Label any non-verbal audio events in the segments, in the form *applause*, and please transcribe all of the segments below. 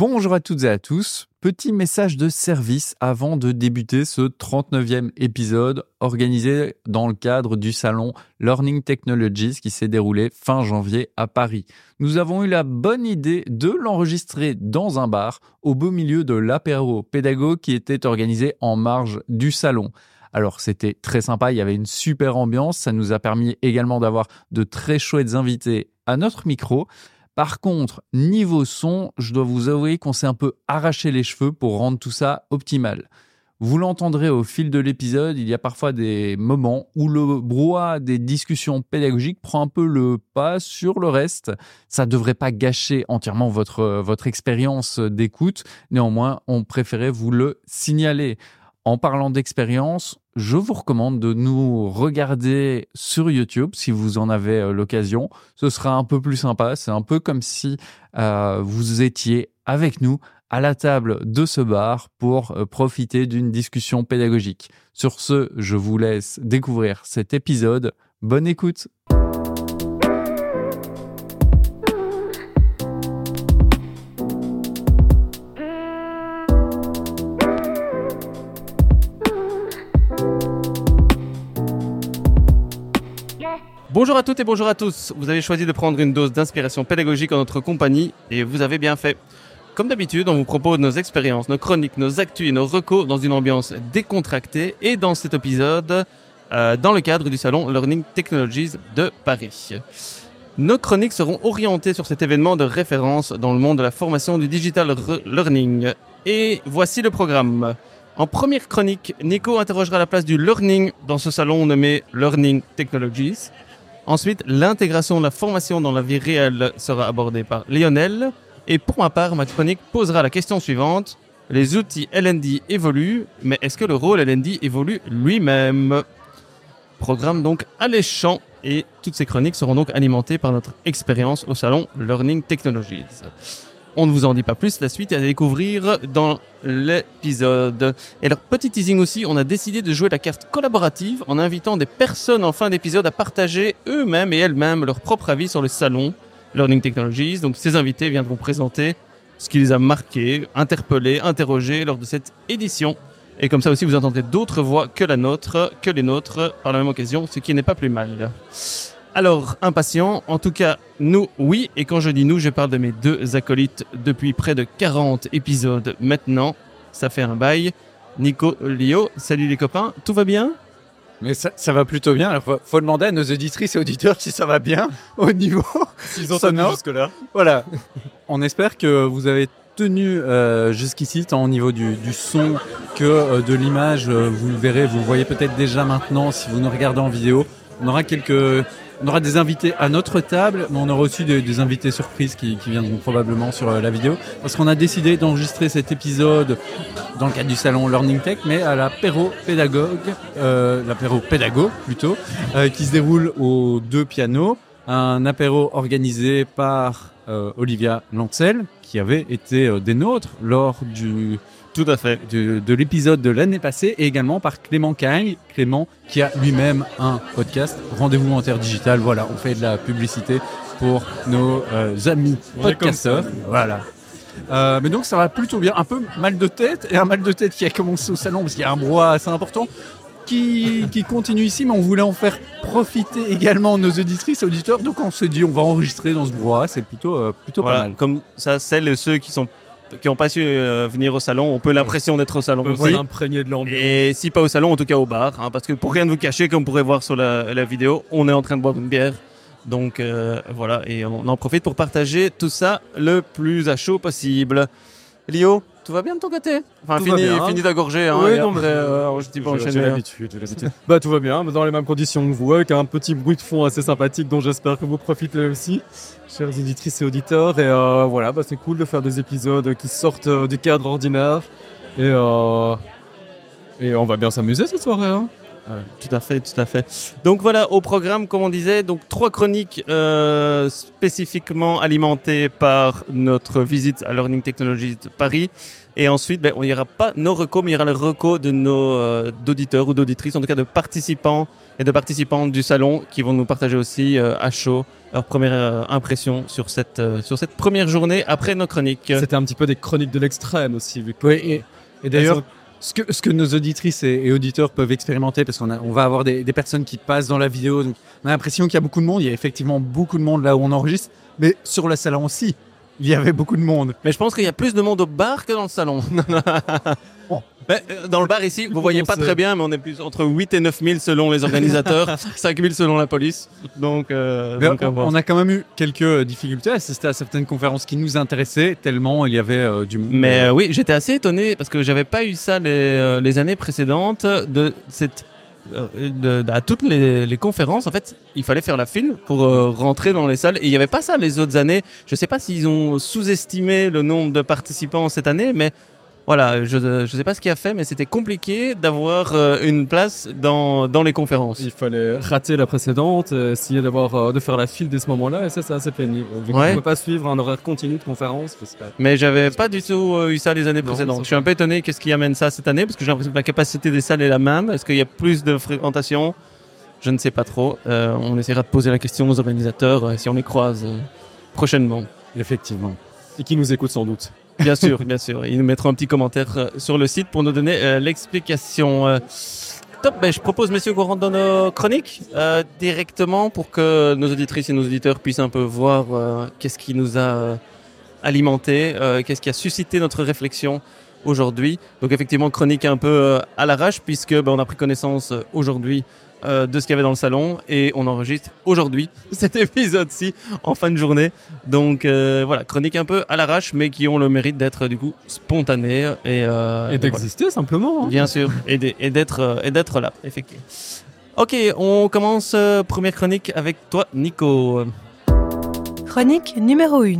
Bonjour à toutes et à tous. Petit message de service avant de débuter ce 39e épisode organisé dans le cadre du salon Learning Technologies qui s'est déroulé fin janvier à Paris. Nous avons eu la bonne idée de l'enregistrer dans un bar au beau milieu de l'apéro pédagogue qui était organisé en marge du salon. Alors c'était très sympa, il y avait une super ambiance, ça nous a permis également d'avoir de très chouettes invités à notre micro. Par contre, niveau son, je dois vous avouer qu'on s'est un peu arraché les cheveux pour rendre tout ça optimal. Vous l'entendrez au fil de l'épisode, il y a parfois des moments où le brouhaha des discussions pédagogiques prend un peu le pas sur le reste. Ça ne devrait pas gâcher entièrement votre, votre expérience d'écoute. Néanmoins, on préférait vous le signaler. En parlant d'expérience, je vous recommande de nous regarder sur YouTube si vous en avez euh, l'occasion. Ce sera un peu plus sympa. C'est un peu comme si euh, vous étiez avec nous à la table de ce bar pour euh, profiter d'une discussion pédagogique. Sur ce, je vous laisse découvrir cet épisode. Bonne écoute Bonjour à toutes et bonjour à tous. Vous avez choisi de prendre une dose d'inspiration pédagogique en notre compagnie et vous avez bien fait. Comme d'habitude, on vous propose nos expériences, nos chroniques, nos actus et nos recours dans une ambiance décontractée et dans cet épisode, euh, dans le cadre du salon Learning Technologies de Paris. Nos chroniques seront orientées sur cet événement de référence dans le monde de la formation du digital learning. Et voici le programme. En première chronique, Nico interrogera la place du learning dans ce salon nommé Learning Technologies. Ensuite, l'intégration de la formation dans la vie réelle sera abordée par Lionel. Et pour ma part, ma chronique posera la question suivante. Les outils LND évoluent, mais est-ce que le rôle LND évolue lui-même? Programme donc alléchant et toutes ces chroniques seront donc alimentées par notre expérience au salon Learning Technologies. On ne vous en dit pas plus, la suite est à découvrir dans l'épisode. Et alors, petit teasing aussi, on a décidé de jouer la carte collaborative en invitant des personnes en fin d'épisode à partager eux-mêmes et elles-mêmes leur propre avis sur le salon Learning Technologies. Donc, ces invités viendront présenter ce qui les a marqués, interpellés, interrogés lors de cette édition. Et comme ça aussi, vous entendrez d'autres voix que la nôtre, que les nôtres, par la même occasion, ce qui n'est pas plus mal. Alors, impatient, en tout cas, nous, oui, et quand je dis nous, je parle de mes deux acolytes depuis près de 40 épisodes maintenant. Ça fait un bail. Nico, Lio, salut les copains, tout va bien? Mais ça, ça, va plutôt bien. Il faut, faut, demander à nos auditrices et auditeurs si ça va bien *laughs* au niveau *laughs* S'ils ont sonore. jusque-là. Voilà. *laughs* On espère que vous avez tenu euh, jusqu'ici, tant au niveau du, du son que euh, de l'image. Euh, vous le verrez, vous le voyez peut-être déjà maintenant si vous nous regardez en vidéo. On aura quelques on aura des invités à notre table, mais on aura aussi des, invités surprises qui, viendront probablement sur euh, la vidéo. Parce qu'on a décidé d'enregistrer cet épisode dans le cadre du salon Learning Tech, mais à l'apéro pédagogue, euh, l'apéro pédago plutôt, euh, qui se déroule aux deux pianos. Un apéro organisé par euh, Olivia Lancel, qui avait été des nôtres lors du tout à fait. De, l'épisode de l'année passée et également par Clément Cagne. Clément qui a lui-même un podcast, Rendez-vous en Terre Digitale. Voilà, on fait de la publicité pour nos euh, amis podcasteurs. Voilà. Euh, mais donc ça va plutôt bien. Un peu mal de tête et un mal de tête qui a commencé au salon parce qu'il y a un brouhaha assez important. Qui, qui, continue ici, mais on voulait en faire profiter également nos auditrices et auditeurs. Donc on s'est dit, on va enregistrer dans ce brouhaha, c'est plutôt, euh, plutôt pas mal. Comme ça, celles et ceux qui sont qui n'ont pas su euh, venir au salon, on peut l'impression d'être au salon aussi. de l'ambiance. Et si pas au salon, en tout cas au bar, hein, parce que pour rien de vous cacher, comme vous pourrez voir sur la, la vidéo, on est en train de boire une bière. Donc euh, voilà, et on en profite pour partager tout ça le plus à chaud possible. Lio, tout va bien de ton côté Enfin, fini, fini d'agorger. Hein, oui, non, mais euh, je dis pas enchaîner. J'ai l'habitude, bah, tout va bien, dans les mêmes conditions que vous, avec un petit bruit de fond assez sympathique dont j'espère que vous profitez aussi chers éditrices et auditeurs. Et euh, voilà, bah, c'est cool de faire des épisodes qui sortent euh, du cadre ordinaire. Et, et on va bien s'amuser cette soirée. Hein. Tout à fait, tout à fait. Donc voilà, au programme, comme on disait, donc trois chroniques euh, spécifiquement alimentées par notre visite à Learning Technologies de Paris. Et ensuite, ben, on n'ira pas nos recos, mais il y aura les recos de nos euh, d'auditeurs ou d'auditrices, en tout cas de participants et de participantes du salon, qui vont nous partager aussi euh, à chaud leur première euh, impression sur cette sur cette première journée après nos chroniques. C'était un petit peu des chroniques de l'extrême aussi, vu que Oui, et, et d'ailleurs, ce que, ce que nos auditrices et, et auditeurs peuvent expérimenter, parce qu'on on va avoir des, des personnes qui passent dans la vidéo, donc on a l'impression qu'il y a beaucoup de monde. Il y a effectivement beaucoup de monde là où on enregistre, mais sur le salon aussi, il y avait beaucoup de monde. Mais je pense qu'il y a plus de monde au bar que dans le salon. *laughs* Bon. Euh, dans le bar ici, vous voyez pas très bien, mais on est plus entre 8 et 9 000 selon les organisateurs, *laughs* 5 000 selon la police. Donc, euh, donc, on, a quand même eu quelques euh, difficultés à assister à certaines conférences qui nous intéressaient, tellement il y avait euh, du monde. Mais euh, oui, j'étais assez étonné parce que j'avais pas eu ça les, les années précédentes de cette de- de- à toutes les, les conférences en fait il fallait faire la file pour euh, rentrer dans les salles et il y avait pas ça les autres années je sais pas s'ils ont sous-estimé le nombre de participants cette année mais voilà je je sais pas ce qui a fait mais c'était compliqué d'avoir euh, une place dans dans les conférences il fallait rater la précédente, euh, essayer d'avoir euh, de faire la file dès ce moment-là, et ça c'est assez pénible. Vu qu'on Ouais. peut pas suivre un horaire continu de conférence. que- Mais j'avais pas du tout euh, eu ça les années Non, précédentes. Je suis un peu étonné qu'est-ce qui amène ça cette année parce que j'ai l'impression que la capacité des salles est la même. Est-ce qu'il y a plus de fréquentation? Je ne sais pas trop. On essaiera de poser la question aux organisateurs si on les croise prochainement. Effectivement. Et qui nous écoute sans doute. Bien sûr, bien sûr. Ils nous mettront un petit commentaire euh, sur le site pour nous donner euh, l'explication. Euh, Top, ben, je propose, messieurs, qu'on rentre dans nos chroniques directement pour que nos auditrices et nos auditeurs puissent un peu voir qu'est-ce qui nous a alimenté, qu'est-ce qui a suscité notre réflexion aujourd'hui. Donc effectivement, chronique un peu à l'arrache puisque ben, on a pris connaissance aujourd'hui euh, de ce qu'il y avait dans le salon et on enregistre aujourd'hui *laughs* cet épisode-ci en fin de journée. Donc euh, voilà, chronique un peu à l'arrache mais qui ont le mérite d'être du coup spontanées et, euh, Et voilà. d'exister simplement. hein. Bien sûr, et d'être euh, et d'être là, effectivement. Ok, on commence euh, première chronique avec toi, Nico. Chronique numéro 1.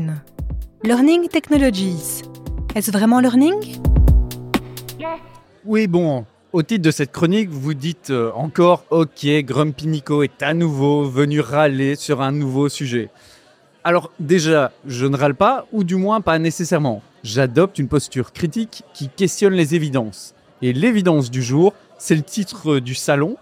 Learning Technologies. Est-ce vraiment learning? Oui, bon, au titre de cette chronique, vous dites euh, encore OK, Grumpy Nico est à nouveau venu râler sur un nouveau sujet. Alors déjà, je ne râle pas, ou du moins pas nécessairement. J'adopte une posture critique qui questionne les évidences. Et l'évidence du jour, c'est le titre du salon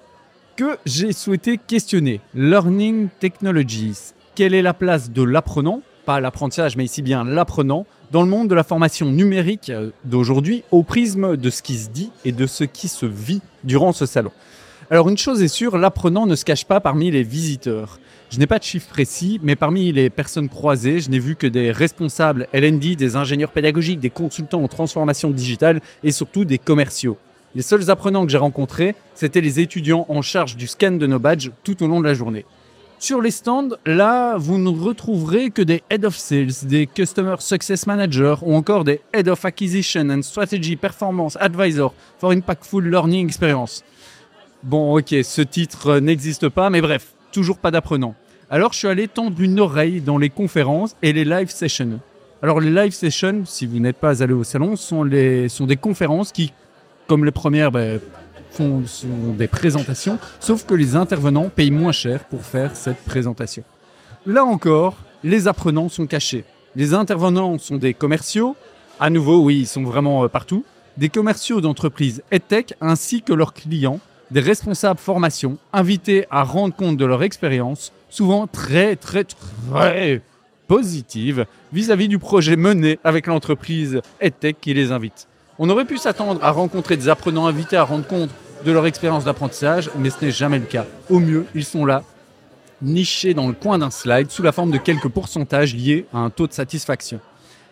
que j'ai souhaité questionner. Learning Technologies. Quelle est la place de l'apprenant, pas l'apprentissage, mais ici bien l'apprenant, dans le monde de la formation numérique euh, d'aujourd'hui au prisme de ce qui se dit et de ce qui se vit durant ce salon. Alors une chose est sûre, l'apprenant ne se cache pas parmi les visiteurs. Je n'ai pas de chiffres précis, mais parmi les personnes croisées, je n'ai vu que des responsables LND, des ingénieurs pédagogiques, des consultants en transformation digitale et surtout des commerciaux. Les seuls apprenants que j'ai rencontrés, c'était les étudiants en charge du scan de nos badges tout au long de la journée. Sur les stands, là, vous ne retrouverez que des Head of Sales, des Customer Success Managers ou encore des Head of Acquisition and Strategy Performance Advisor for Impactful Learning Experience. Bon, ok, ce titre n'existe pas, mais bref, toujours pas d'apprenants. Alors, je suis allé tendre une oreille dans les conférences et les live sessions. Alors, les live sessions, si vous n'êtes pas allé au salon, sont des conférences qui, comme les premières, ben, font sont des présentations, sauf que les intervenants payent moins cher pour faire cette présentation. Là encore, les apprenants sont cachés. Les intervenants sont des commerciaux, à nouveau, oui, ils sont vraiment euh, partout, des commerciaux d'entreprises EdTech ainsi que leurs clients, des responsables formation, invités à rendre compte de leur expérience, souvent très, très, très positive vis-à-vis du projet mené avec l'entreprise EdTech qui les invite. On aurait pu s'attendre à rencontrer des apprenants invités à rendre compte de leur expérience d'apprentissage, mais ce n'est jamais le cas. Au mieux, ils sont là, nichés dans le coin d'un slide, sous la forme de quelques pourcentages liés à un taux de satisfaction.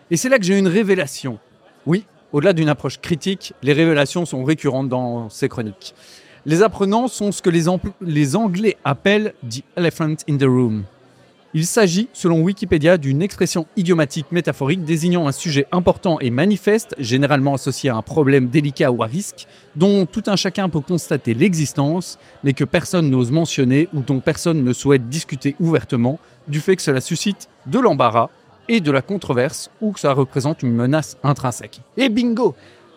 Et c'est là que j'ai eu une révélation. Oui, au-delà d'une approche critique, les révélations sont récurrentes dans ces chroniques. Les apprenants sont ce que les, les Anglais appellent the elephant in the room. Il s'agit, selon Wikipédia, d'une expression idiomatique métaphorique désignant un sujet important et manifeste, généralement associé à un problème délicat ou à risque, dont tout un chacun peut constater l'existence, mais que personne n'ose mentionner ou dont personne ne souhaite discuter ouvertement, du fait que cela suscite de l'embarras et de la controverse ou que ça représente une menace intrinsèque. Et bingo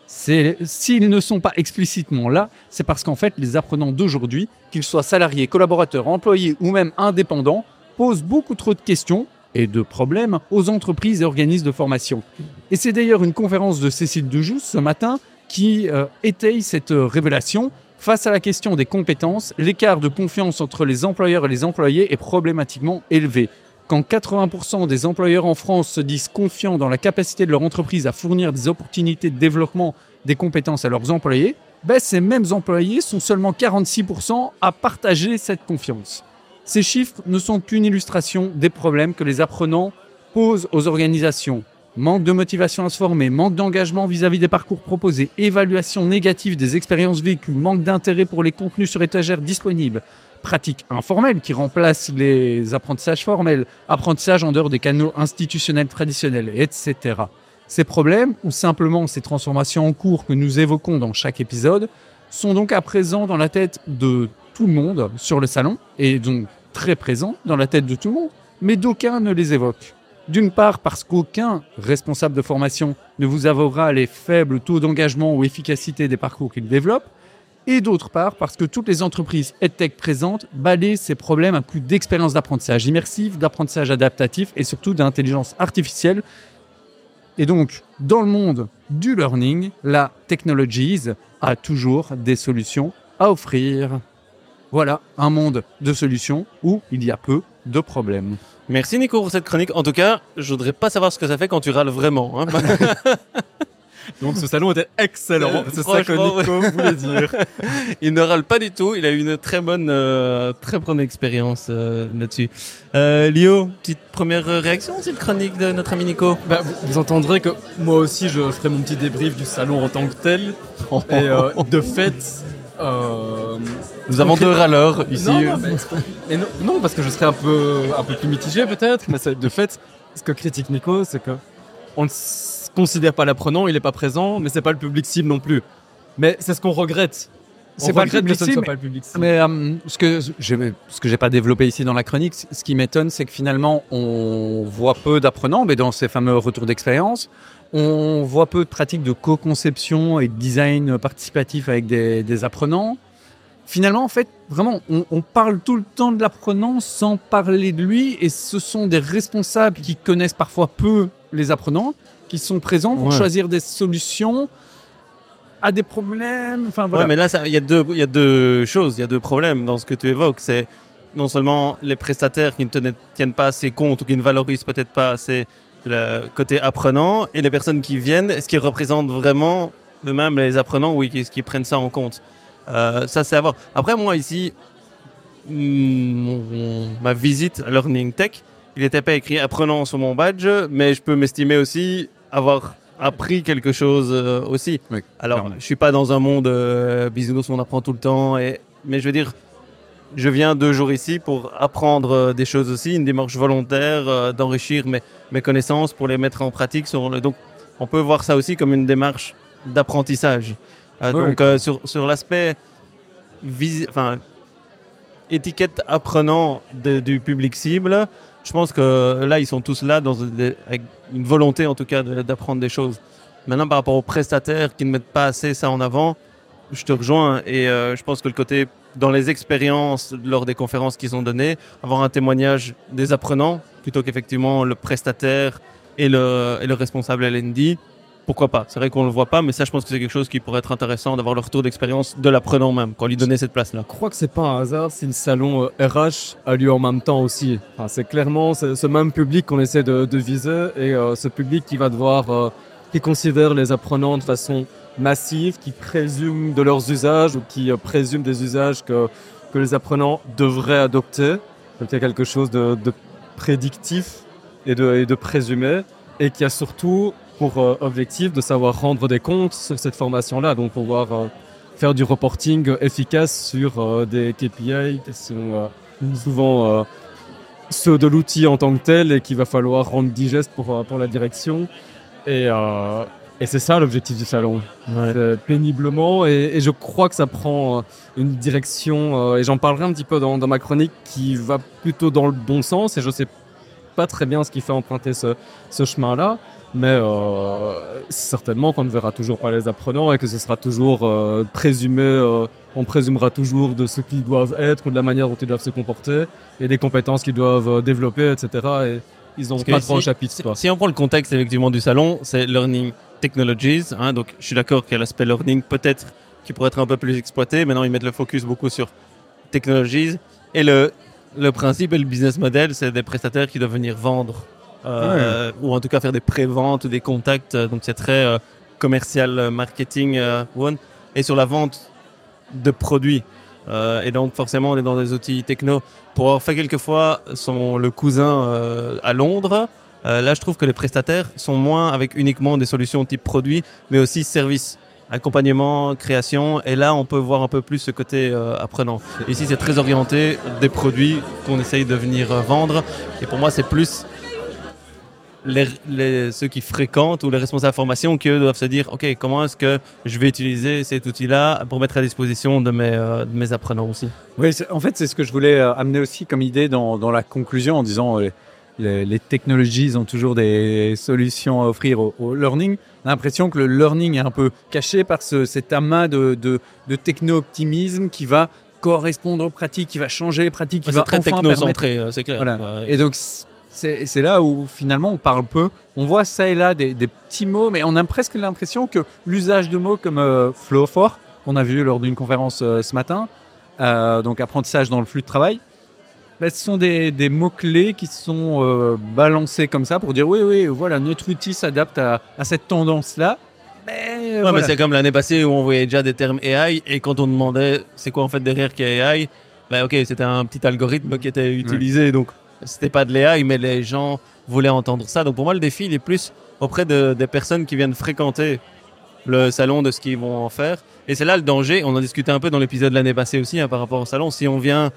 S'ils ne sont pas explicitement là, c'est parce qu'en fait, les apprenants d'aujourd'hui, qu'ils soient salariés, collaborateurs, employés ou même indépendants, posent beaucoup trop de questions et de problèmes aux entreprises et organismes de formation. Et c'est d'ailleurs une conférence de Cécile Dejous ce matin qui euh, étaye cette euh, révélation. Face à la question des compétences, l'écart de confiance entre les employeurs et les employés est problématiquement élevé. Quand 80% des employeurs en France se disent confiants dans la capacité de leur entreprise à fournir des opportunités de développement des compétences à leurs employés, ben ces mêmes employés sont seulement 46% à partager cette confiance. Ces chiffres ne sont qu'une illustration des problèmes que les apprenants posent aux organisations. Manque de motivation à se former, manque d'engagement vis-à-vis des parcours proposés, évaluation négative des expériences vécues, manque d'intérêt pour les contenus sur étagère disponibles, pratiques informelles qui remplacent les apprentissages formels, apprentissage en dehors des canaux institutionnels traditionnels, etc. Ces problèmes, ou simplement ces transformations en cours que nous évoquons dans chaque épisode, sont donc à présent dans la tête de tout le monde sur le salon, et donc très présents dans la tête de tout le monde, mais d'aucuns ne les évoquent. D'une part parce qu'aucun responsable de formation ne vous avouera les faibles taux d'engagement ou efficacité des parcours qu'il développe, et d'autre part parce que toutes les entreprises EdTech présentes balayent ces problèmes à coup d'expérience d'apprentissage immersif, d'apprentissage adaptatif et surtout d'intelligence artificielle. Et donc, dans le monde du learning, la Technologies a toujours des solutions à offrir. Voilà, un monde de solutions où il y a peu de problèmes. Merci Nico pour cette chronique. En tout cas, je voudrais pas savoir ce que ça fait quand tu râles vraiment. Hein. *laughs* Donc ce salon était excellent, c'est ça que Nico voulait dire. *laughs* il ne râle pas du tout, il a eu une très bonne, euh, très bonne expérience euh, là-dessus. Euh, Lio, petite première réaction à cette chronique de notre ami Nico? Bah, vous, entendrez que moi aussi je ferai mon petit débrief du salon en tant que tel. Et de fait, euh, Nous avons deux râleurs ici. Non, parce que je serais un peu, un peu plus mitigé peut-être, mais de fait, ce que critique Nico, c'est que on ne considère pas l'apprenant, il n'est pas présent, mais c'est pas le public cible non plus. Mais c'est ce qu'on regrette. C'est pas, le public cible, pas le public cible. Mais euh, ce que ce que j'ai pas développé ici dans la chronique, ce qui m'étonne, c'est que finalement on voit peu d'apprenants, mais dans ces fameux retours d'expérience, on voit peu de pratiques de co-conception et de design participatif avec des, apprenants. Finalement, en fait, vraiment, on, parle tout le temps de l'apprenant sans parler de lui, et ce sont des responsables qui connaissent parfois peu les apprenants, qui sont présents pour choisir des solutions à des problèmes. Enfin, voilà. mais là, il y, a deux, y a deux choses, il y a deux problèmes dans ce que tu évoques. C'est non seulement les prestataires qui ne tiennent pas assez compte ou qui ne valorisent peut-être pas assez le côté apprenant et les personnes qui viennent, est-ce qu'ils représentent vraiment eux-mêmes les apprenants ou est-ce qu'ils prennent ça en compte? Euh, Ça, c'est à voir. Après, moi, ici, ma visite à Learning Tech, il n'était pas écrit apprenant sur mon badge, mais je peux m'estimer aussi avoir appris quelque chose euh, aussi. Alors, je suis pas dans un monde euh, business où on apprend tout le temps, et, mais je veux dire, je viens deux jours ici pour apprendre euh, des choses aussi, une démarche volontaire euh, d'enrichir mes, mes connaissances pour les mettre en pratique. Sur le, donc, on peut voir ça aussi comme une démarche d'apprentissage. Euh, donc, sur, sur l'aspect enfin, étiquette apprenant du public cible, je pense que là, ils sont tous là dans, avec une volonté, en tout cas, d'apprendre des choses. Maintenant, par rapport aux prestataires qui ne mettent pas assez ça en avant, je te rejoins et je pense que le côté dans les expériences lors des conférences qu'ils ont données, avoir un témoignage des apprenants plutôt qu'effectivement le prestataire et le, et le responsable LND. Pourquoi pas? C'est vrai qu'on ne le voit pas, mais ça, je pense que c'est quelque chose qui pourrait être intéressant d'avoir le retour d'expérience de l'apprenant même, quand lui donner cette place-là. Je crois que c'est pas un hasard si le salon RH euh, a lieu en même temps aussi. Enfin, c'est clairement ce même public qu'on essaie de, de, viser et euh, ce public qui va devoir, euh, qui considère les apprenants de façon massives qui présument de leurs usages ou qui euh, présument des usages que, que les apprenants devraient adopter. Donc il y a quelque chose de, prédictif et de, et de, présumé et qui a surtout pour euh, objectif de savoir rendre des comptes sur cette formation-là, donc pouvoir euh, faire du reporting efficace sur des KPI qui sont souvent ceux de l'outil en tant que tel et qu'il va falloir rendre digeste pour, pour la direction. Et, et c'est ça l'objectif du salon, péniblement. Et, je crois que ça prend euh, une direction, euh, et j'en parlerai un petit peu dans, ma chronique, qui va plutôt dans le bon sens. Et je sais pas très bien ce qui fait emprunter ce, chemin-là. Mais euh, certainement qu'on ne verra toujours pas les apprenants et que ce sera toujours euh, présumé, euh, on présumera toujours de ce qu'ils doivent être ou de la manière dont ils doivent se comporter et des compétences qu'ils doivent euh, développer, etc. Et ils n'ont pas trop au chapitre. Si, si on prend le contexte effectivement du salon, c'est Learning Technologies. Hein, donc je suis d'accord qu'il y a l'aspect learning peut-être qui pourrait être un peu plus exploité. Maintenant ils mettent le focus beaucoup sur technologies. Et le, le principe et le business model, c'est des prestataires qui doivent venir vendre. Euh, Ou en tout cas faire des pré-ventes ou des contacts. Donc c'est très euh, commercial, euh, marketing, euh, one. Et sur la vente de produits. Euh, et donc forcément on est dans des outils techno. Pour avoir fait quelquefois son, le cousin euh, à Londres, euh, là je trouve que les prestataires sont moins avec uniquement des solutions type produit, mais aussi service, accompagnement, création. Et là on peut voir un peu plus ce côté euh, apprenant. Ici c'est très orienté des produits qu'on essaye de venir euh, vendre. Et pour moi c'est plus les, ceux qui fréquentent ou les responsables formation qui eux doivent se dire ok comment est-ce que je vais utiliser cet outil-là pour mettre à disposition de mes, de apprenants aussi? Oui, en fait, c'est ce que je voulais amener aussi comme idée dans, la conclusion en disant les, les technologies ont toujours des solutions à offrir au, au learning. On a l'impression que le learning est un peu caché par ce, cet amas de, de, de techno-optimisme qui va correspondre aux pratiques, qui va changer les pratiques, qui C'est va très enfin technocentré, euh, c'est clair. Voilà. Ouais. Et donc, c'est là où finalement on parle peu. On voit ça et là des, des petits mots, mais on a presque l'impression que l'usage de mots comme euh, flow for, qu'on a vu lors d'une conférence euh, ce matin, euh, donc apprentissage dans le flux de travail, bah, ce sont des, des mots-clés qui sont euh, balancés comme ça pour dire oui, oui, voilà, notre outil s'adapte à, à cette tendance-là. Mais, Ouais, voilà. mais c'est comme l'année passée où on voyait déjà des termes AI et quand on demandait c'est quoi en fait derrière qui est AI, bah ok c'était un petit algorithme qui était utilisé donc c'était pas de l'AI mais les gens voulaient entendre ça. Donc pour moi le défi il est plus auprès de, des personnes qui viennent fréquenter le salon de ce qu'ils vont en faire. Et c'est là le danger. On en discutait un peu dans l'épisode de l'année passée aussi hein, par rapport au salon. Si on vient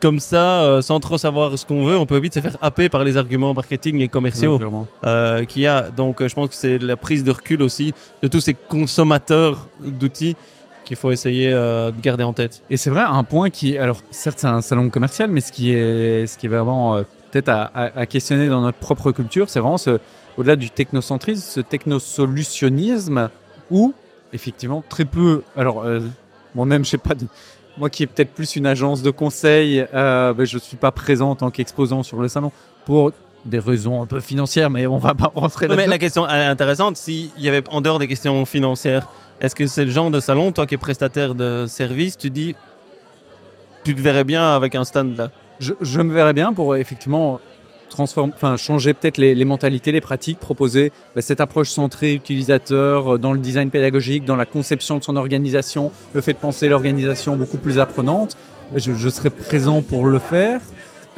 comme ça euh, sans trop savoir ce qu'on veut on peut vite se faire happer par les arguments marketing et commerciaux euh, qu'il y a. Donc, euh, je pense que c'est la prise de recul aussi de tous ces consommateurs d'outils qu'il faut essayer euh, de garder en tête. Et c'est vrai, un point qui, alors certes c'est un salon commercial, mais ce qui est, ce qui est vraiment peut-être à, à- à questionner dans notre propre culture, c'est vraiment ce, au-delà du technocentrisme, ce technosolutionnisme où effectivement très peu, alors moi-même je sais pas, de- moi qui est peut-être plus une agence de conseil, euh, ben, je suis pas présent en tant qu'exposant sur le salon pour des raisons un peu financières, mais on va pas rentrer mais là-dedans. la question intéressante, s'il y avait en dehors des questions financières, est-ce que c'est le genre de salon, toi qui es prestataire de service, tu dis, tu te verrais bien avec un stand là? Je, je me verrais bien pour effectivement transformer, enfin changer peut-être les, les mentalités, les pratiques, proposer bah, cette approche centrée utilisateur euh, dans le design pédagogique, dans la conception de son organisation, le fait de penser l'organisation beaucoup plus apprenante. Je, je serais présent pour le faire.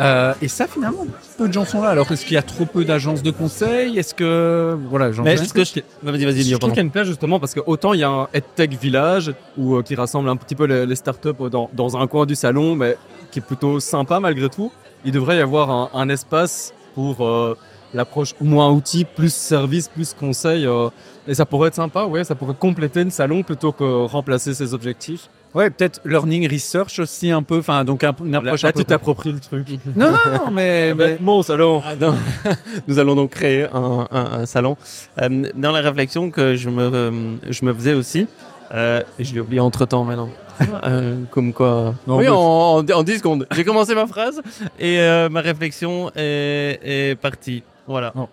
Euh, et ça, finalement, peu de gens sont là. Alors, est-ce qu'il y a trop peu d'agences de conseil? Est-ce que voilà, j'en Mais sais est-ce que je... Vas-y, vas-y, Je trouve qu'il y a une place justement parce que autant il y a un EdTech Village où, euh, qui rassemble un petit peu les, les startups dans, dans un coin du salon, mais qui est plutôt sympa malgré tout. Il devrait y avoir un, un espace pour euh, l'approche moins outil, plus service, plus conseil. euh, et ça pourrait être sympa, ouais, ça pourrait compléter le salon plutôt que remplacer ses objectifs. Ouais, peut-être learning research aussi un peu. Enfin, donc un- une Là, approche là, un peu. tu t'appropries le truc. Non, non, non, mais, *laughs* mais Mon salon. Ah, non. *laughs* Nous allons donc créer un, un- un salon. Euh, dans la réflexion que je me, euh, je me faisais aussi, euh, je l'ai oublié entre temps maintenant. *laughs* Euh, comme quoi. Non, oui, mais- en, en, en 10 secondes. J'ai commencé ma phrase et euh, ma réflexion est, est partie. Voilà. Non.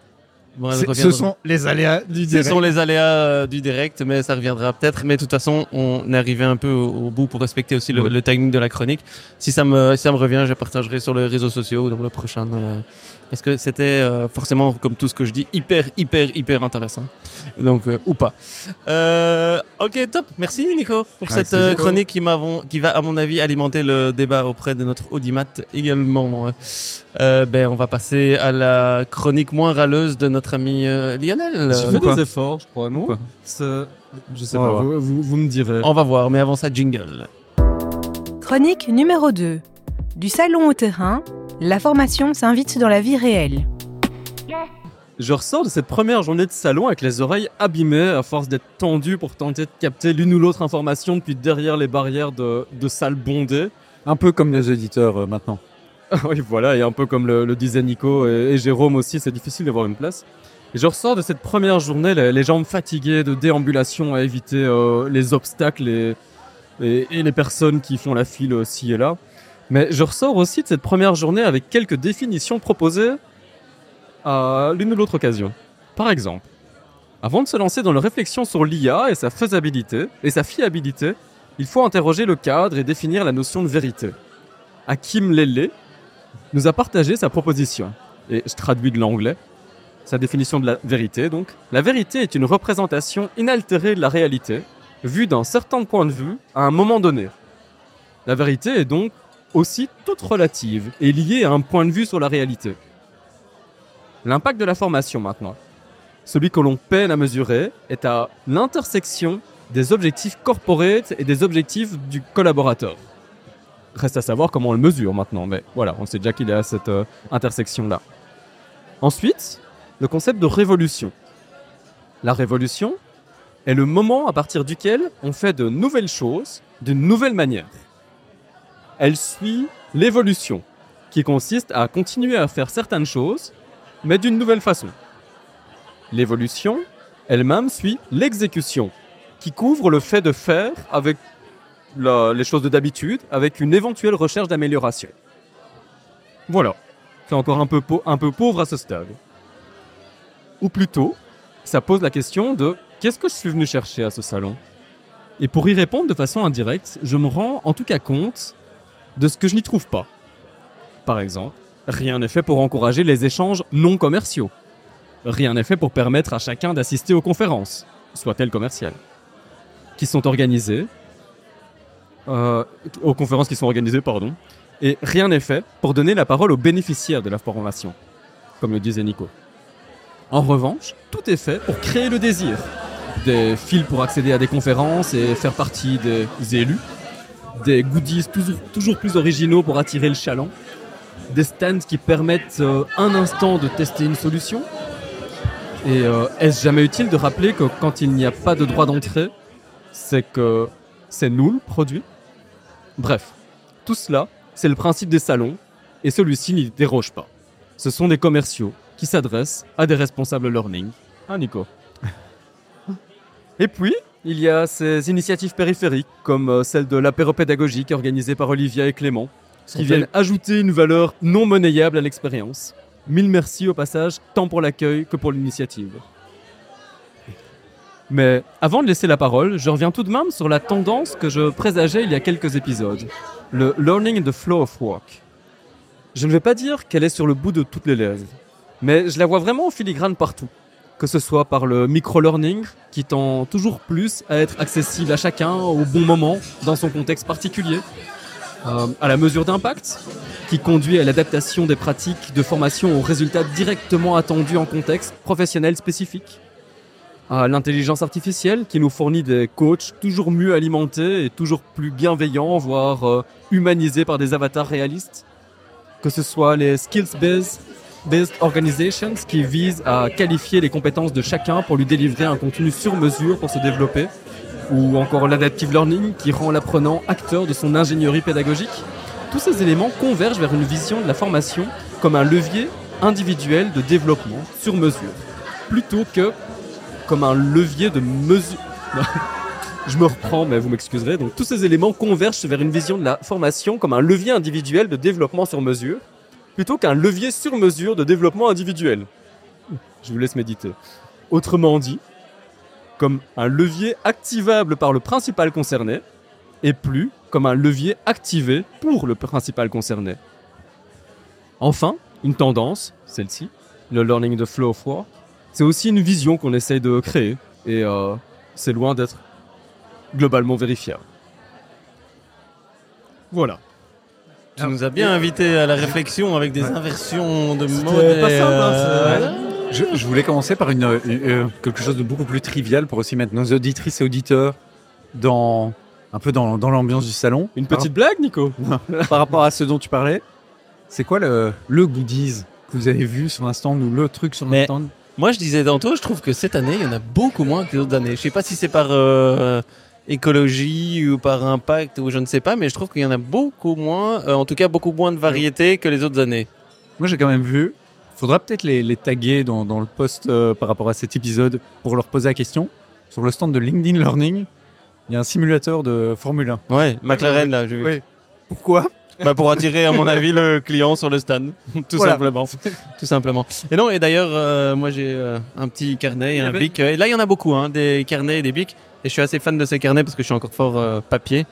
Bon, ce dans- sont les aléas du ce direct. sont les aléas du direct, mais ça reviendra peut-être. Mais de toute façon, on est arrivé un peu au, au bout pour respecter aussi le, Ouais. le timing de la chronique. Si ça me, si ça me revient, je partagerai sur les réseaux sociaux dans le prochain. Parce que c'était euh, forcément, comme tout ce que je dis, hyper, hyper, hyper intéressant. Donc, euh, ou pas. Euh, ok, top. Merci Nico pour cette euh, chronique qui, qui va, à mon avis, alimenter le débat auprès de notre audimat également. Euh, ben, on va passer à la chronique moins râleuse de notre ami euh, Lionel. Fait quoi des efforts, je crois, non Je sais On pas, vous- vous me direz. On va voir, mais avant ça, jingle. Chronique numéro 2. Du salon au terrain, la formation s'invite dans la vie réelle. Je ressors de cette première journée de salon avec les oreilles abîmées à force d'être tendu pour tenter de capter l'une ou l'autre information depuis derrière les barrières de, de salles bondées. Un peu comme nos auditeurs euh, maintenant. *laughs* oui, voilà, et un peu comme le, le disait Nico et, et Jérôme aussi, c'est difficile d'avoir une place. Et je ressors de cette première journée, les, les jambes fatiguées de déambulation à éviter euh, les obstacles et, et, et les personnes qui font la file euh, ci et là. Mais je ressors aussi de cette première journée avec quelques définitions proposées à l'une ou l'autre occasion. Par exemple, avant de se lancer dans la réflexion sur l'IA et sa faisabilité et sa fiabilité, il faut interroger le cadre et définir la notion de vérité. Hakim Lele nous a partagé sa proposition, et je traduis de l'anglais, sa définition de la vérité donc. La vérité est une représentation inaltérée de la réalité, vue d'un certain point de vue à un moment donné. La vérité est donc aussi toute relative et liée à un point de vue sur la réalité. L'impact de la formation maintenant. Celui que l'on peine à mesurer est à l'intersection des objectifs corporate et des objectifs du collaborateur. Reste à savoir comment on le mesure maintenant, mais voilà, on sait déjà qu'il est à cette euh, intersection-là. Ensuite, le concept de révolution. La révolution est le moment à partir duquel on fait de nouvelles choses d'une nouvelle manière. Elle suit l'évolution, qui consiste à continuer à faire certaines choses, mais d'une nouvelle façon. L'évolution elle-même suit l'exécution, qui couvre le fait de faire avec les choses de d'habitude, avec une éventuelle recherche d'amélioration. Voilà. C'est encore un peu, un peu pauvre à ce stade. Ou plutôt, ça pose la question de qu'est-ce que je suis venu chercher à ce salon? Et pour y répondre de façon indirecte, je me rends en tout cas compte de ce que je n'y trouve pas. Par exemple, rien n'est fait pour encourager les échanges non commerciaux. Rien n'est fait pour permettre à chacun d'assister aux conférences, soient-elles commerciales, qui sont organisées, euh, aux conférences qui sont organisées, pardon, et rien n'est fait pour donner la parole aux bénéficiaires de la formation, comme le disait Nico. En revanche, tout est fait pour créer le désir. Des fils pour accéder à des conférences et faire partie des élus, des goodies toujours, plus originaux pour attirer le chaland, des stands qui permettent euh, un instant de tester une solution. Et euh, est-ce jamais utile de rappeler que quand il n'y a pas de droit d'entrée, c'est que c'est nous le produit? Bref, tout cela, c'est le principe des salons, et celui-ci n'y déroge pas. Ce sont des commerciaux qui s'adressent à des responsables learning. Ah, Nico? Et puis, il y a ces initiatives périphériques, comme euh, celle de l'apéro pédagogique organisée par Olivia et Clément, qui viennent ajouter une valeur non monnayable à l'expérience. Mille merci au passage, tant pour l'accueil que pour l'initiative. Mais avant de laisser la parole, je reviens tout de même sur la tendance que je présageais il y a quelques épisodes, le learning in the flow of work. Je ne vais pas dire qu'elle est sur le bout de toutes les lèvres, mais je la vois vraiment en filigrane partout. Que ce soit par le micro-learning, qui tend toujours plus à être accessible à chacun au bon moment, dans son contexte particulier, euh, à la mesure d'impact, qui conduit à l'adaptation des pratiques de formation aux résultats directement attendus en contexte professionnel spécifique, à l'intelligence artificielle, qui nous fournit des coachs toujours mieux alimentés et toujours plus bienveillants, voire euh, humanisés par des avatars réalistes, que ce soit les skills-based based organizations qui visent à qualifier les compétences de chacun pour lui délivrer un contenu sur mesure pour se développer, ou encore l'adaptive learning qui rend l'apprenant acteur de son ingénierie pédagogique. Tous ces éléments convergent vers une vision de la formation comme un levier individuel de développement sur mesure, plutôt que comme un levier de mesure. *laughs* Je me reprends, mais vous m'excuserez. Donc tous ces éléments convergent vers une vision de la formation comme un levier individuel de développement sur mesure, plutôt qu'un levier sur mesure de développement individuel. Je vous laisse méditer. Autrement dit, comme un levier activable par le principal concerné, et plus comme un levier activé pour le principal concerné. Enfin, une tendance, celle-ci, le learning the flow of work, c'est aussi une vision qu'on essaye de créer, et euh, c'est loin d'être globalement vérifiable. Voilà. Tu nous as bien invités à la réflexion avec des inversions de pas simple, hein, Ouais. Je, je voulais commencer par une, euh, euh, quelque chose de beaucoup plus trivial pour aussi mettre nos auditrices et auditeurs dans un peu dans, dans l'ambiance du salon. Une petite blague, Nico *laughs* par rapport à ce dont tu parlais. C'est quoi le, le goodies que vous avez vu sur un stand ou le truc sur stand Moi, je disais tantôt, je trouve que cette année, il y en a beaucoup moins que les autres années. Je sais pas si c'est par euh, écologie ou par impact ou je ne sais pas, mais je trouve qu'il y en a beaucoup moins, euh, en tout cas beaucoup moins de variété que les autres années. Moi, j'ai quand même vu. Faudra peut-être les, les taguer dans, dans le post euh, par rapport à cet épisode pour leur poser la question. Sur le stand de LinkedIn Learning, il y a un simulateur de Formule 1. Ouais, McLaren là, j'ai vu. Oui. Pourquoi? Bah, pour attirer, à mon *laughs* avis, le client sur le stand, tout Voilà. simplement. tout simplement. Et non, et d'ailleurs, euh, moi j'ai euh, un petit carnet et un avait- bic. Et là, il y en a beaucoup, hein, des carnets et des bics. Et je suis assez fan de ces carnets parce que je suis encore fort euh, papier.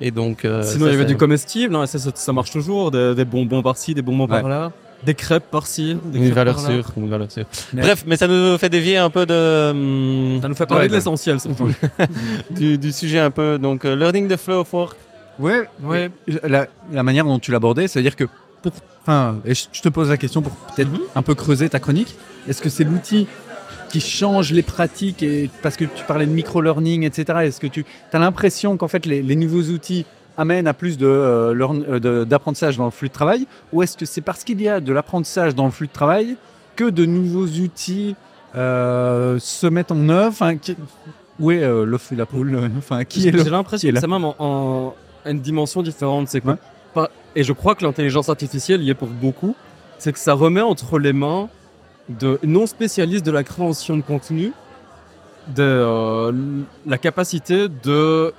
Et donc. Sinon, ça, il y avait c'est- du comestible, hein, ça, ça, ça marche toujours, des, des bonbons par-ci, des bonbons Ouais. par-là, des crêpes par-ci, des Une crêpes valeur par-là. sûre, une valeur sûre. Mais- Bref, mais ça nous fait dévier un peu de, hum, Ça nous fait parler Ouais, de l'essentiel, surtout. *laughs* du, du sujet un peu. Donc, learning the flow of work. Ouais, Ouais. La, la manière dont tu l'abordais, c'est-à-dire que, pour, enfin, et je te pose la question pour peut-être un peu creuser ta chronique. Est-ce que c'est l'outil qui change les pratiques et parce que tu parlais de micro-learning, etc. Est-ce que tu as l'impression qu'en fait les, les nouveaux outils amènent à plus de, euh, learn- euh, de- d'apprentissage dans le flux de travail? Ou est-ce que c'est parce qu'il y a de l'apprentissage dans le flux de travail que de nouveaux outils euh, se mettent en œuvre? Enfin, qui- Où est euh, l'œuf et la poule? Enfin, qui est le J'ai l'impression que c'est même en, une dimension différente. C'est que Ouais. et je crois que l'intelligence artificielle y est pour beaucoup. C'est que ça remet entre les mains de non spécialistes de la création de contenu de euh, la capacité de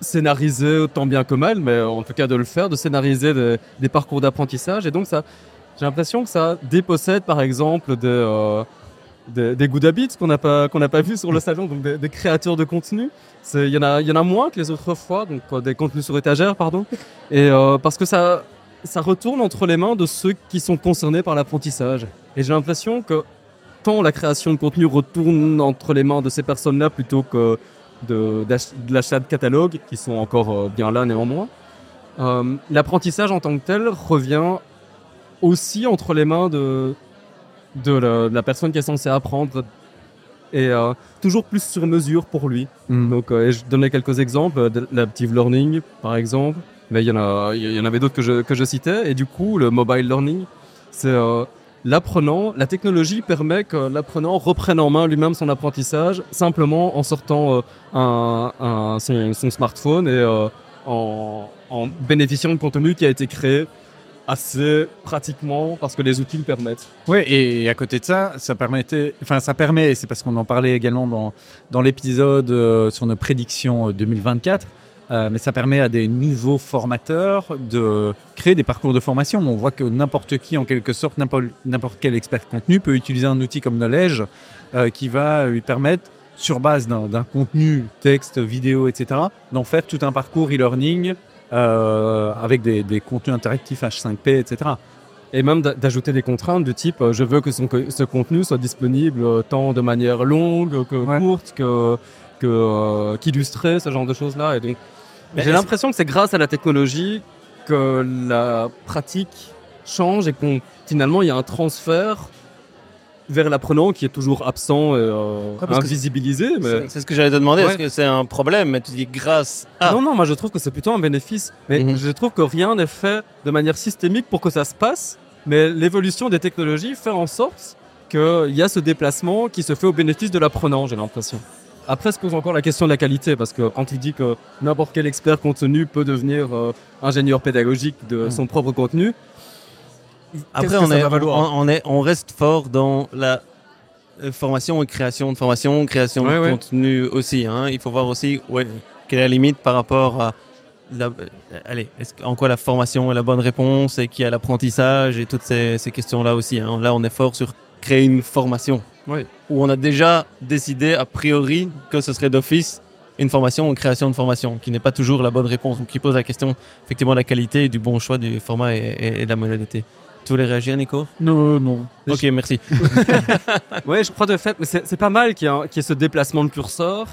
scénariser autant bien que mal, mais en tout cas de le faire, de scénariser des, des parcours d'apprentissage. Et donc ça, j'ai l'impression que ça dépossède par exemple des, euh, des, good habits qu'on n'a pas qu'on n'a pas vu sur le salon, donc des, créateurs de contenu. Il y en a il y en a moins que les autres fois, donc euh, des contenus sur étagère, pardon. Et euh, parce que ça ça retourne entre les mains de ceux qui sont concernés par l'apprentissage. Et j'ai l'impression que tant la création de contenu retourne entre les mains de ces personnes-là plutôt que de, l'achat de catalogues, qui sont encore euh, bien là néanmoins, l'apprentissage en tant que tel revient aussi entre les mains de, de, la, de la personne qui est censée apprendre et euh, toujours plus sur mesure pour lui. Mm. Donc, euh, et je donnais quelques exemples, de l'adaptive learning par exemple, mais il y en a, il y en avait d'autres que je, que je citais, et du coup, le mobile learning, c'est euh, l'apprenant, la technologie permet que l'apprenant reprenne en main lui-même son apprentissage simplement en sortant un, un- son, son smartphone et en, en bénéficiant de contenu qui a été créé assez pratiquement parce que les outils le permettent. Ouais, et à côté de ça, ça permettait, enfin, ça permet, et c'est parce qu'on en parlait également dans, dans l'épisode euh, sur nos prédictions euh, 2024, euh, mais ça permet à des nouveaux formateurs de créer des parcours de formation. On voit que n'importe qui, en quelque sorte, n'importe quel expert contenu peut utiliser un outil comme Knowledge euh, qui va lui permettre, sur base d'un contenu, texte, vidéo, etc., d'en faire tout un parcours e-learning euh, avec des, des contenus interactifs H5P, etc. Et même d'a- d'ajouter des contraintes du type euh, je veux que son ce contenu soit disponible euh, tant de manière longue que Ouais. courte que euh, ce genre de choses là et donc j'ai l'impression que c'est grâce à la technologie que la pratique change et qu'on finalement il y a un transfert vers l'apprenant qui est toujours absent et euh, que invisibilisé mais C'est ce que j'allais te demander. Ouais. Est-ce que c'est un problème Mais tu dis grâce à. Non, non, moi je trouve que c'est plutôt un bénéfice. Mais Mhm. je trouve que rien n'est fait de manière systémique pour que ça se passe. Mais l'évolution des technologies fait en sorte qu'il y a ce déplacement qui se fait au bénéfice de l'apprenant, j'ai l'impression. Après, se pose encore la question de la qualité, parce que quand tu dis que n'importe quel expert contenu peut devenir euh, ingénieur pédagogique de son propre contenu, Après, on, est, on, on est, on reste fort dans la euh, formation et création de formation, création Ouais, de ouais. contenu aussi. Hein. Il faut voir aussi ouais, quelle est la limite par rapport à. La, euh, allez, en quoi la formation est la bonne réponse et qui a l'apprentissage et toutes ces, ces questions-là aussi. Hein. Là, on est fort sur créer une formation. Ouais. Où on a déjà décidé a priori que ce serait d'office une formation ou création de formation, qui n'est pas toujours la bonne réponse, donc qui pose la question effectivement de la qualité et du bon choix du format et, et- et de la modalité. Tu voulais réagir, Nico? Non, non. Ok, merci. *laughs* Ouais, je crois de fait, mais c'est pas mal qu'il y, ait y ce déplacement de curseur.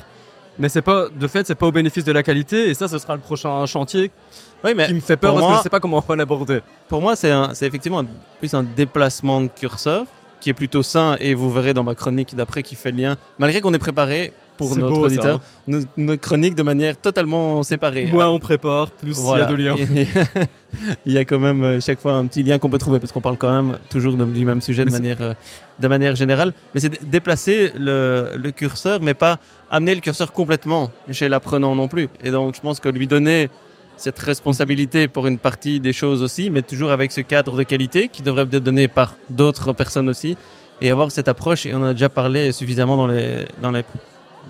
Mais c'est pas, de fait, c'est pas au bénéfice de la qualité. Et ça, ce sera le prochain chantier Oui, mais qui me fait peur parce que moi- je sais pas comment on va l'aborder. pour moi, c'est effectivement un- plus un déplacement de curseur qui est plutôt sain et vous verrez dans ma chronique d'après qui fait le lien. Malgré qu'on ait préparé pour notre beau, auditeur, hein. nos, nos chroniques de manière totalement séparée. Moins on prépare, plus Voilà. il y a de liens. *laughs* Il y a quand même euh, chaque fois un petit lien qu'on peut trouver parce qu'on parle quand même toujours du même sujet de manière, euh, de manière générale. Mais c'est dé- déplacer le, le curseur, mais pas amener le curseur complètement chez l'apprenant non plus. Et donc, je pense que lui donner cette responsabilité pour une partie des choses aussi, mais toujours avec ce cadre de qualité qui devrait être donné par d'autres personnes aussi, et avoir cette approche. Et on en a déjà parlé suffisamment dans les, dans les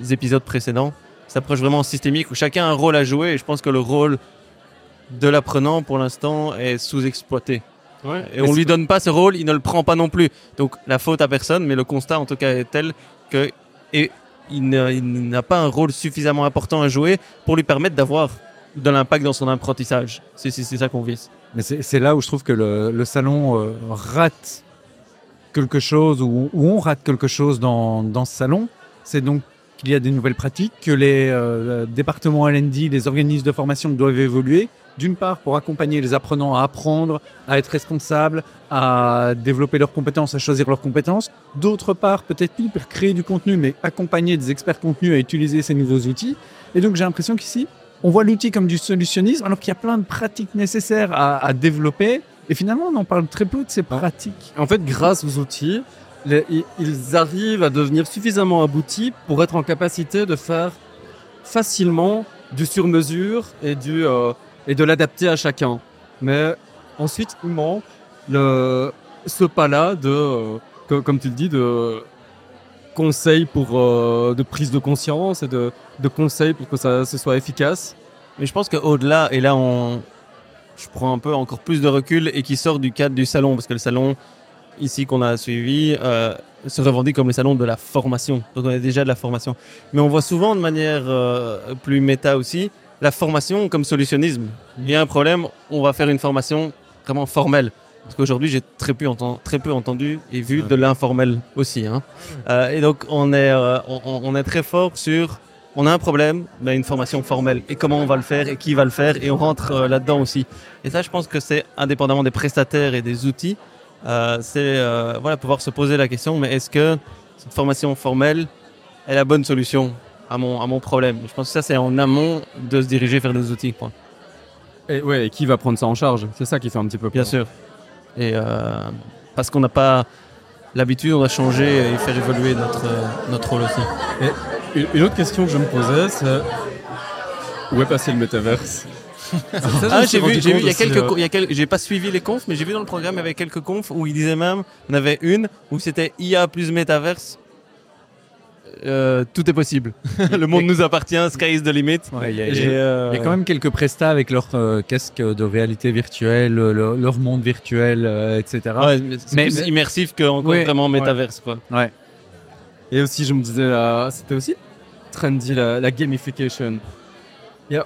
épisodes précédents. Cette approche vraiment systémique où chacun a un rôle à jouer. Et je pense que le rôle de l'apprenant, pour l'instant, est sous-exploité. Et on lui donne pas ce rôle, il ne le prend pas non plus. Donc la faute à personne, mais le constat en tout cas est tel que et il n'a pas un rôle suffisamment important à jouer pour lui permettre d'avoir de l'impact dans son apprentissage. C'est c'est- c'est ça qu'on vise. Mais c'est c'est là où je trouve que le, le salon euh, rate quelque chose, ou, ou on rate quelque chose dans, dans ce salon. C'est donc qu'il y a des nouvelles pratiques, que les euh, départements LND, les organismes de formation doivent évoluer. D'une part, pour accompagner les apprenants à apprendre, à être responsables, à développer leurs compétences, à choisir leurs compétences. D'autre part, peut-être plus pour créer du contenu, mais accompagner des experts contenus à utiliser ces nouveaux outils. Et donc, j'ai l'impression qu'ici, on voit l'outil comme du solutionnisme, alors qu'il y a plein de pratiques nécessaires à, à développer. Et finalement, on en parle très peu de ces pratiques. En fait, grâce aux outils, ils arrivent à devenir suffisamment aboutis pour être en capacité de faire facilement du sur-mesure et, euh, de l'adapter à chacun. Mais ensuite, il manque ce pas-là de, euh, co- comme tu le dis, de conseils pour, euh, de prise de conscience et de, de conseils pour que ça ce soit efficace. Mais je pense qu'au-delà, et là je prends un peu encore plus de recul et qui sort du cadre du salon, parce que le salon ici qu'on a suivi euh, se revendique comme le salon de la formation. Donc on a déjà de la formation. Mais on voit souvent de manière euh, plus méta aussi la formation comme solutionnisme. Il y a un problème, on va faire une formation vraiment formelle. Parce qu'aujourd'hui, j'ai très peu, très peu entendu et vu de l'informel aussi. Hein. Euh, et donc, on est, on, est très fort sur on a un problème, ben une formation formelle. Et comment on va le faire et qui va le faire? Et on rentre là-dedans aussi. Et ça, je pense que c'est indépendamment des prestataires et des outils, euh, c'est euh, voilà pouvoir se poser la question. Mais est-ce que cette formation formelle est la bonne solution à mon à mon problème? Je pense que ça, c'est en amont de se diriger vers des outils. Quoi. Et, ouais, et qui va prendre ça en charge? C'est ça qui fait un petit peu Bien peur. sûr. Et euh, parce qu'on n'a pas l'habitude, on a changé et faire évoluer notre notre rôle aussi. Une une autre question que je me posais, c'est où est passé le métaverse? Ah, j'ai vu, j'ai vu, il y a quelques, co- il y a quel- j'ai pas suivi les confs, mais j'ai vu dans le programme, il y avait quelques confs où il disait même, en avait une où c'était IA plus métaverse. Euh, tout est possible. *laughs* le monde nous appartient, sky is the limit. Ouais, il y a- Et, il y a- euh, il y a quand même quelques prestats avec leur euh, casque de réalité virtuelle, le- leur monde virtuel, euh, etc. ouais, c'est Mais- plus mais- immersif que encore Ouais, vraiment ouais. métaverse, quoi. Ouais. Et aussi, je me disais, euh, c'était aussi trendy la, la gamification. J'ai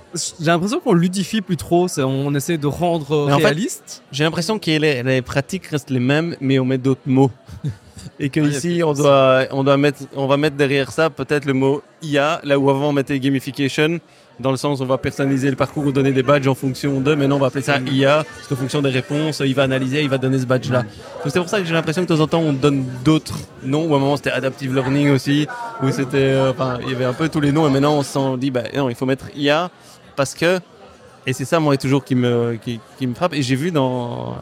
l'impression qu'on ludifie plus trop, on essaie de rendre Mais en fait- réaliste. J'ai l'impression que les, les pratiques restent les mêmes, mais on met d'autres mots. *laughs* Et que Ah, ici, on doit, on doit mettre, on va mettre derrière ça peut-être le mot IA, là où avant on mettait gamification, dans le sens où on va personnaliser le parcours ou donner des badges en fonction de, maintenant on va appeler ça IA, parce qu'en fonction des réponses, il va analyser, il va donner ce badge-là. Donc c'est pour ça que j'ai l'impression que de temps en temps on donne d'autres noms, ou à un moment c'était adaptive learning aussi, où c'était, euh, enfin, il y avait un peu tous les noms, et maintenant on s'en dit, bah non, il faut mettre IA, parce que, et c'est ça moi toujours qui me, qui, qui me frappe, et j'ai vu dans,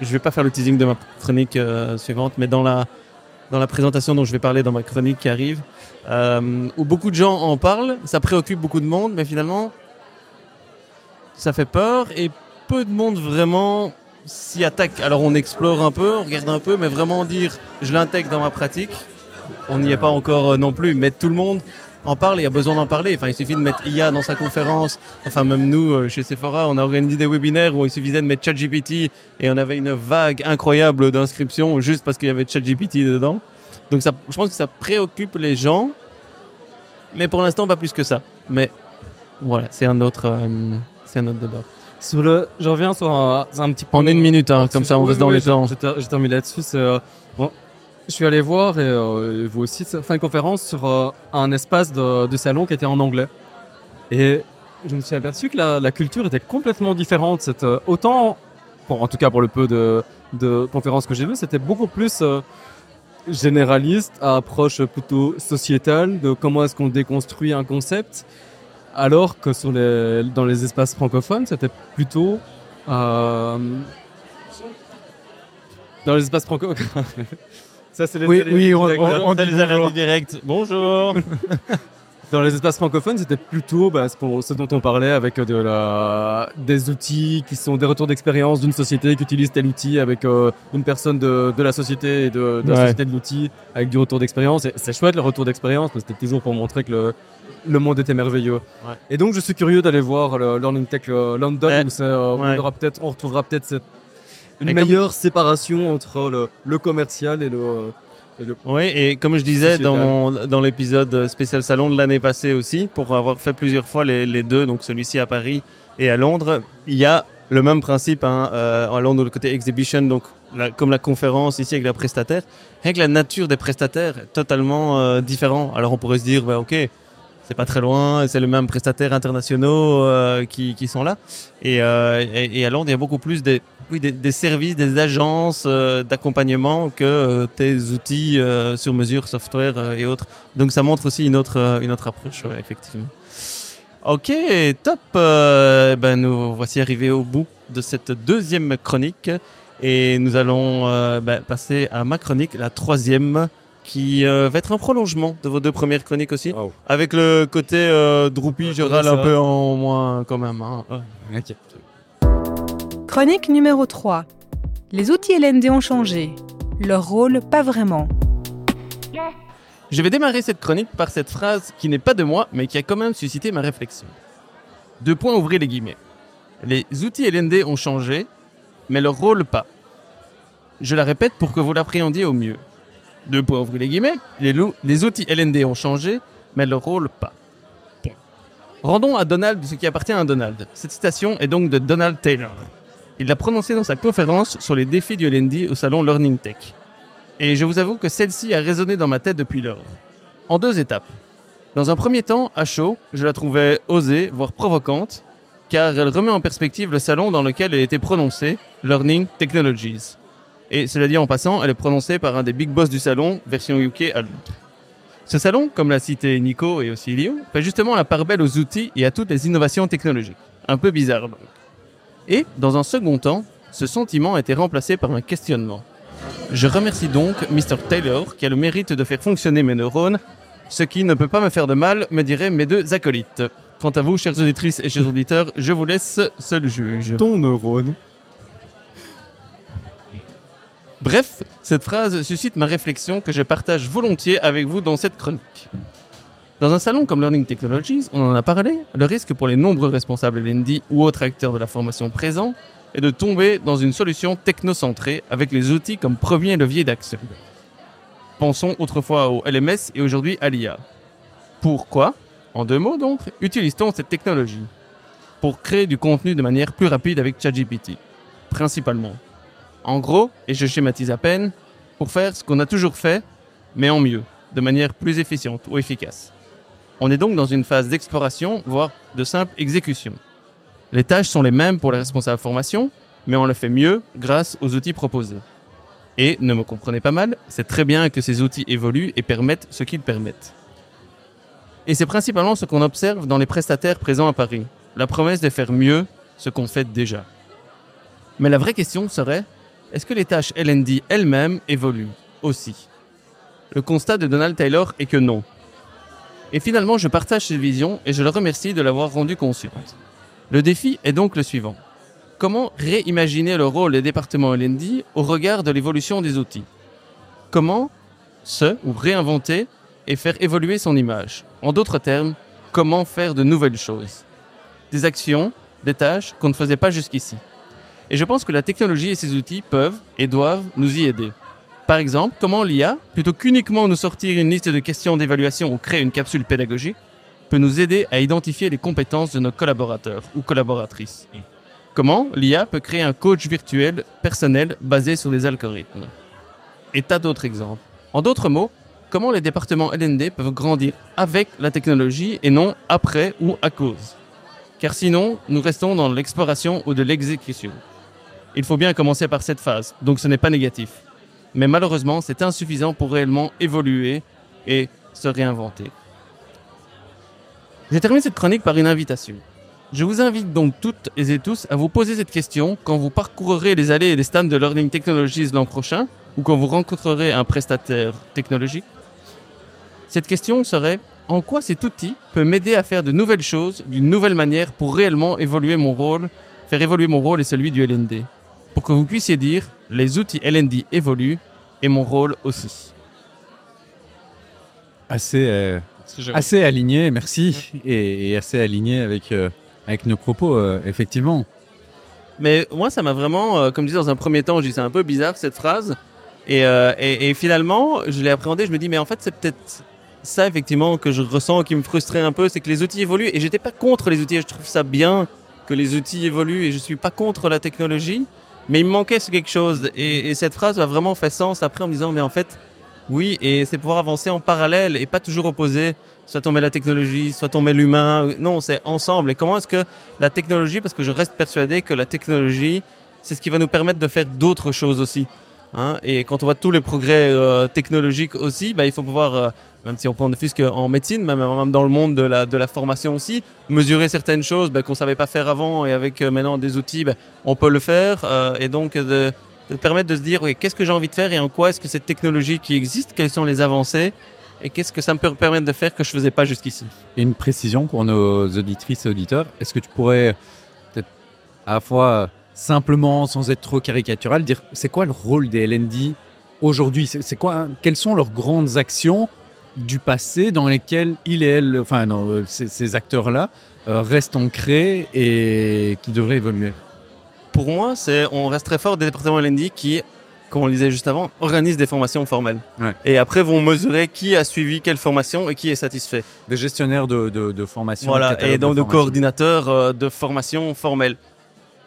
je vais pas faire le teasing de ma chronique euh, suivante, mais dans la, dans la présentation dont je vais parler dans ma chronique qui arrive, euh, où beaucoup de gens en parlent, ça préoccupe beaucoup de monde, mais finalement, ça fait peur et peu de monde vraiment s'y attaque. Alors on explore un peu, on regarde un peu, mais vraiment dire je l'intègre dans ma pratique, on n'y est pas encore euh, non plus. Mais tout le monde en parle et a besoin d'en parler. Enfin, il suffit de mettre IA dans sa conférence. Enfin, même nous, euh, chez Sephora, on a organisé des webinaires où il suffisait de mettre ChatGPT et on avait une vague incroyable d'inscriptions juste parce qu'il y avait ChatGPT dedans. Donc ça, je pense que ça préoccupe les gens, mais pour l'instant pas plus que ça. Mais voilà, c'est un autre, euh, c'est un autre débat. Sur le, je reviens sur un, petit point. En une minute, hein, comme ça on Oui, reste dans oui, les temps. Je, je termine là-dessus. c'est, euh, bon, je suis allé voir, et euh, vous aussi, faire une conférence sur euh, un espace de, salon qui était en anglais. Et je me suis aperçu que la, culture était complètement différente. C'était, euh, autant, en tout cas pour le peu de, conférences que j'ai vues, c'était beaucoup plus généraliste à approche plutôt sociétale de comment est-ce qu'on déconstruit un concept, alors que dans les espaces francophones, c'était plutôt dans les espaces francophones. *laughs* Ça, c'est les oui, oui, on, on, on, les direct. Bonjour. *laughs* Dans les espaces francophones, c'était plutôt bah, ce, dont on parlait avec de la, des outils qui sont des retours d'expérience d'une société qui utilise tel outil avec euh, une personne de, de, la société et de, de la société de l'outil avec du retour d'expérience. C'est chouette le retour d'expérience, mais c'était toujours pour montrer que le, le monde était merveilleux. Et donc je suis curieux d'aller voir le Learning Tech London où euh, on, aura peut-être, on retrouvera peut-être cette une meilleure séparation entre le, le commercial et le oui, et comme je disais dans, dans l'épisode spécial salon de l'année passée aussi, pour avoir fait plusieurs fois les, les deux, donc celui-ci à Paris et à Londres, il y a le même principe hein, euh, à Londres, le côté exhibition, donc comme la conférence ici avec la prestataire, avec la nature des prestataires est totalement euh, différent. Alors on pourrait se dire, bah, ok, c'est pas très loin, c'est les mêmes prestataires internationaux euh, qui, qui, sont là. Et, euh, et, à Londres, il y a beaucoup plus des, services, des agences euh, d'accompagnement que tes outils sur mesure, software et autres. Donc ça montre aussi une autre, une autre approche, effectivement. Ok, top. ben nous voici arrivés au bout de cette deuxième chronique et nous allons ben, passer à ma chronique, la troisième qui euh, va être un prolongement de vos deux premières chroniques aussi. Avec le côté euh, Droopy, je râle un peu en moins quand même. Hein. Chronique numéro 3. Les outils LND ont changé. Leur rôle, pas vraiment. Je vais démarrer cette chronique par cette phrase qui n'est pas de moi, mais qui a quand même suscité ma réflexion. Deux points, ouvrez les guillemets. Les outils LND ont changé, mais leur rôle pas. Je la répète pour que vous l'appréhendiez au mieux. Deux points, ouvrez les guillemets. Les, les outils LND ont changé, mais leur rôle pas. Rendons à Donald ce qui appartient à Donald. Cette citation est donc de Donald Taylor. Il l'a prononcée dans sa conférence sur les défis du LND au salon Learning Tech. Et je vous avoue que celle-ci a résonné dans ma tête depuis lors. En deux étapes. Dans un premier temps, à chaud, je la trouvais osée, voire provocante, car elle remet en perspective le salon dans lequel elle était prononcée, Learning Technologies. Et cela dit en passant, elle est prononcée par un des big boss du salon, version UK à Londres. Ce salon, comme l'a cité Nico et aussi Lio, fait justement la part belle aux outils et à toutes les innovations technologiques. Un peu bizarre donc. Et, dans un second temps, ce sentiment a été remplacé par un questionnement. Je remercie donc Mr. Taylor qui a le mérite de faire fonctionner mes neurones, ce qui ne peut pas me faire de mal, me diraient mes deux acolytes. Quant à vous, chères auditrices et chers auditeurs, je vous laisse seul juge. Ton neurone. Bref, cette phrase suscite ma réflexion que je partage volontiers avec vous dans cette chronique. Dans un salon comme Learning Technologies, on en a parlé, le risque pour les nombreux responsables LND ou autres acteurs de la formation présents est de tomber dans une solution technocentrée avec les outils comme premier levier d'action. Pensons autrefois au LMS et aujourd'hui à l'IA. Pourquoi? En deux mots donc, utilise-t-on cette technologie? Pour créer du contenu de manière plus rapide avec ChatGPT, principalement. En gros, et je schématise à peine, pour faire ce qu'on a toujours fait, mais en mieux, de manière plus efficiente ou efficace. On est donc dans une phase d'exploration, voire de simple exécution. Les tâches sont les mêmes pour les responsables formation, mais on le fait mieux grâce aux outils proposés. Et, ne me comprenez pas mal, c'est très bien que ces outils évoluent et permettent ce qu'ils permettent. Et c'est principalement ce qu'on observe dans les prestataires présents à Paris, la promesse de faire mieux ce qu'on fait déjà. Mais la vraie question serait, est-ce que les tâches LND elles-mêmes évoluent aussi? Le constat de Donald Taylor est que non. Et finalement, je partage cette vision et je le remercie de l'avoir rendue consciente. Le défi est donc le suivant. Comment réimaginer le rôle des départements LND au regard de l'évolution des outils? Comment se ou réinventer et faire évoluer son image? En d'autres termes, comment faire de nouvelles choses? Des actions, des tâches qu'on ne faisait pas jusqu'ici. Et je pense que la technologie et ses outils peuvent et doivent nous y aider. Par exemple, comment l'IA, plutôt qu'uniquement nous sortir une liste de questions d'évaluation ou créer une capsule pédagogique, peut nous aider à identifier les compétences de nos collaborateurs ou collaboratrices? Comment l'IA peut créer un coach virtuel personnel basé sur des algorithmes? Et tas d'autres exemples. En d'autres mots, comment les départements LND peuvent grandir avec la technologie et non après ou à cause? Car sinon, nous restons dans l'exploration ou de l'exécution. Il faut bien commencer par cette phase, donc ce n'est pas négatif. mais malheureusement, c'est insuffisant pour réellement évoluer et se réinventer. Je termine cette chronique par une invitation. Je vous invite donc toutes et tous à vous poser cette question quand vous parcourrez les allées et les stands de Learning Technologies l'an prochain ou quand vous rencontrerez un prestataire technologique. Cette question serait en quoi cet outil peut m'aider à faire de nouvelles choses d'une nouvelle manière pour réellement évoluer mon rôle, faire évoluer mon rôle et celui du LND. Pour que vous puissiez dire les outils LND évoluent et mon rôle aussi. Assez, euh, assez aligné, merci, et, et assez aligné avec euh, avec nos propos, euh, effectivement. Mais moi, ça m'a vraiment, euh, comme je disais dans un premier temps, je dis c'est un peu bizarre cette phrase. Euh, et, et, finalement, je l'ai appréhendé, je me dis, mais en fait, c'est peut-être ça, effectivement, que je ressens, qui me frustrait un peu, c'est que les outils évoluent. Et j'étais pas contre les outils, je trouve ça bien que les outils évoluent et je suis pas contre la technologie. Mais il me manquait quelque chose. Et, et cette phrase a vraiment fait sens après en me disant, mais en fait, oui, et c'est pouvoir avancer en parallèle et pas toujours opposé soit on met la technologie, soit on met l'humain. Non, c'est ensemble. Et comment est-ce que la technologie, parce que je reste persuadé que la technologie, c'est ce qui va nous permettre de faire d'autres choses aussi. Hein et quand on voit tous les progrès euh, technologiques aussi, bah, il faut pouvoir, euh, même si on prend ne fût en médecine, même, dans le monde de la, formation aussi, mesurer certaines choses bah, qu'on savait pas faire avant et avec euh, maintenant des outils, bah, on peut le faire. et donc de, permettre de se dire, oui, qu'est-ce que j'ai envie de faire et en quoi est-ce que cette technologie qui existe, quelles sont les avancées et qu'est-ce que ça me peut permettre de faire que je faisais pas jusqu'ici. Une précision pour nos auditrices et auditeurs, est-ce que tu pourrais peut-être à la fois simplement, sans être trop caricatural, dire c'est quoi le rôle des LND aujourd'hui? C'est quoi Quelles sont leurs grandes actions du passé dans lesquelles il et elle, enfin non, ces, ces acteurs-là, euh, restent ancrés et qui devraient évoluer? Pour moi, c'est on reste très fort des départements LND qui comme on le disait juste avant, organisent des formations formelles. Ouais. Et après vont mesurer qui a suivi quelle formation et qui est satisfait. Des gestionnaires de, de, de formation. Voilà, et donc de, de coordinateurs euh, de formation formelle.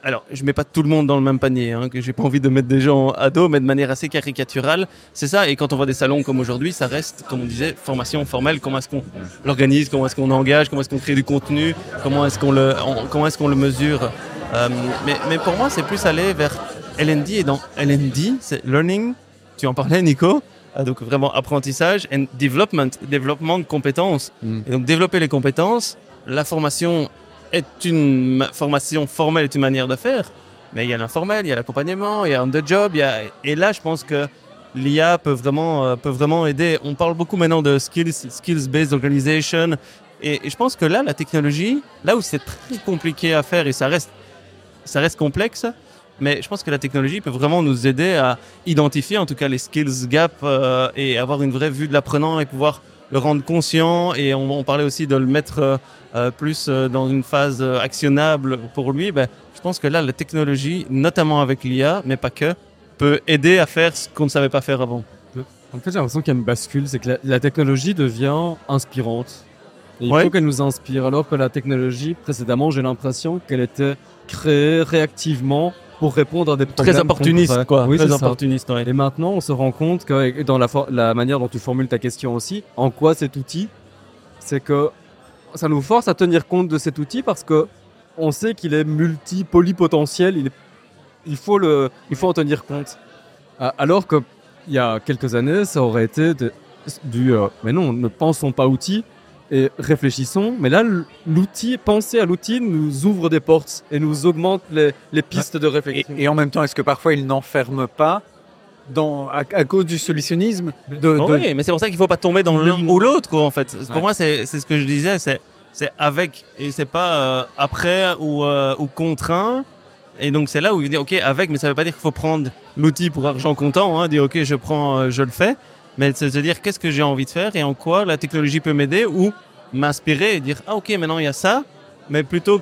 Alors, je mets pas tout le monde dans le même panier, hein, que j'ai pas envie de mettre des gens à dos, mais de manière assez caricaturale. C'est ça, et quand on voit des salons comme aujourd'hui, ça reste, comme on disait, formation formelle. Comment est-ce qu'on l'organise, comment est-ce qu'on engage, comment est-ce qu'on crée du contenu, comment est-ce qu'on le, on, comment est-ce qu'on le mesure? Euh, mais, mais pour moi, c'est plus aller vers LND et dans LND, c'est learning, tu en parlais Nico, ah, donc vraiment apprentissage and development, développement de compétences. Mm. Et donc développer les compétences, la formation est une formation formelle, est une manière de faire, mais il y a l'informel, il y a l'accompagnement, il y a on the job, il y a et là je pense que l'IA peut vraiment euh, peut vraiment aider. On parle beaucoup maintenant de skills skills based organization et, et je pense que là la technologie, là où c'est très compliqué à faire et ça reste ça reste complexe, mais je pense que la technologie peut vraiment nous aider à identifier en tout cas les skills gaps euh, et avoir une vraie vue de l'apprenant et pouvoir le rendre conscient et on, on parlait aussi de le mettre euh, plus euh, dans une phase euh, actionnable pour lui. Ben, je pense que là, la technologie, notamment avec l'IA, mais pas que, peut aider à faire ce qu'on ne savait pas faire avant. En fait, j'ai l'impression qu'il y a une bascule, c'est que la, la, technologie devient inspirante. Et il Ouais. faut qu'elle nous inspire, alors que la technologie, précédemment, j'ai l'impression qu'elle était créée réactivement pour répondre à des problèmes Très opportuniste, concrets. quoi. Oui, Très opportuniste, ouais. Et maintenant, on se rend compte que dans la, manière dont tu formules ta question aussi, en quoi cet outil, c'est que ça nous force à tenir compte de cet outil parce que on sait qu'il est multi-polypotentiel. Il, est- il faut le, il faut en tenir compte. Alors que il y a quelques années, ça aurait été de- du, euh, mais non, ne pensons pas outil et réfléchissons. Mais là, l'outil, penser à l'outil nous ouvre des portes et nous augmente les, les pistes de réflexion. et en même temps, est-ce que parfois il n'enferme pas dans, à, à cause du solutionnisme de, de- Oui, mais c'est pour ça qu'il faut pas tomber dans l'un ou l'autre, en fait. Pour Ouais. moi, c'est c'est ce que je disais, c'est c'est avec et c'est pas euh, après ou euh, ou contraint. Et donc c'est là où il dit ok avec, mais ça veut pas dire qu'il faut prendre l'outil pour argent comptant, hein, dire ok je prends, euh, je le fais, mais c'est se dire qu'est-ce que j'ai envie de faire et en quoi la technologie peut m'aider ou m'inspirer et dire ah ok maintenant il y a ça, mais plutôt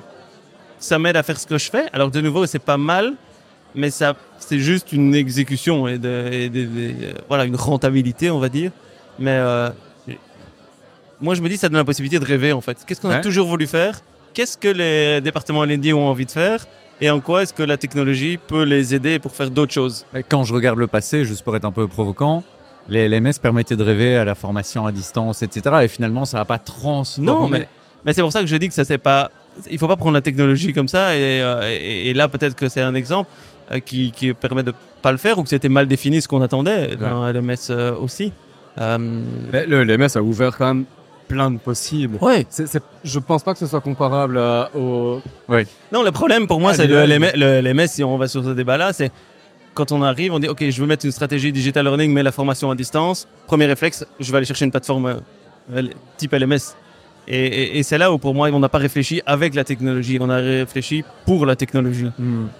ça m'aide à faire ce que je fais. Alors de nouveau c'est pas mal, mais ça c'est juste une exécution et, de, et de- de- voilà une rentabilité on va dire. Mais euh, moi je me dis ça donne la possibilité de rêver en fait. Qu'est-ce qu'on a toujours voulu faire? Qu'est-ce que les départements LND ont envie de faire? Et en quoi est-ce que la technologie peut les aider pour faire d'autres choses? Quand je regarde le passé, juste pour être un peu provocant, les LMS permettaient de rêver à la formation à distance, etc. Et finalement, ça n'a pas transformé. Non, mais, mais c'est pour ça que je dis que ça c'est pas. Il faut pas prendre la technologie comme ça et, euh, et, et là peut-être que c'est un exemple. euh, qui, qui permet de pas le faire ou que c'était mal défini ce qu'on attendait dans LMS euh, aussi. Euh, Mais le LMS a ouvert quand même plein de possibles. ouais. C'est, c'est- je pense pas que ce soit comparable à- au. Non, le problème pour moi, Ah, c'est le. LMS, le LMS, si on va sur ce débat-là, c'est quand on arrive, on dit, OK, je veux mettre une stratégie digital learning, mais la formation à distance. Premier réflexe, je vais aller chercher une plateforme euh, type LMS. Et, et- et c'est là où, pour moi, on n'a pas réfléchi avec la technologie, on a réfléchi pour la technologie.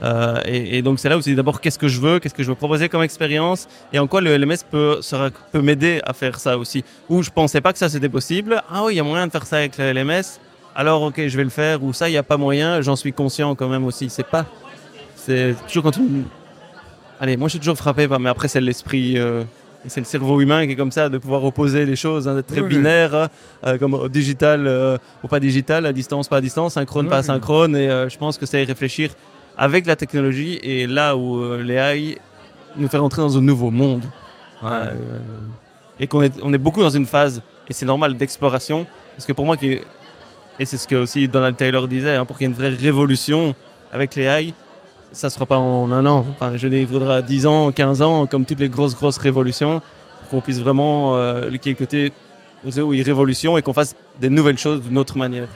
Euh, et, et donc, c'est là où c'est d'abord qu'est-ce que je veux, qu'est-ce que je veux proposer comme expérience, et en quoi le LMS peut, sera- peut m'aider à faire ça aussi. Où je pensais pas que ça c'était possible. Ah oui, il y a moyen de faire ça avec le LMS. Alors, ok, je vais le faire. Ou ça, il n'y a pas moyen. J'en suis conscient quand même aussi. C'est pas. C'est toujours quand on. Allez, moi je suis toujours frappé, par- mais après c'est l'esprit. euh, et c'est le cerveau humain qui est comme ça, de pouvoir opposer les choses, hein, d'être très Oui, binaire, hein, euh, comme au digital euh, ou pas digital, à distance, pas à distance, synchrone, pas Oui. asynchrone. Et euh, je pense que c'est y réfléchir avec la technologie et là où euh, les AI nous fait rentrer dans un nouveau monde. Euh, et qu'on est, on est beaucoup dans une phase, et c'est normal, d'exploration. Parce que pour moi, qui- et c'est ce que aussi Donald Taylor disait, hein, pour qu'il y ait une vraie révolution avec les AI, ça ne sera pas en un an. Enfin, je dis, il faudra 10 ans, 15 ans, comme toutes les grosses, grosses révolutions, pour qu'on puisse vraiment, euh, qu'il y oui, révolution et qu'on fasse des nouvelles choses d'une autre manière.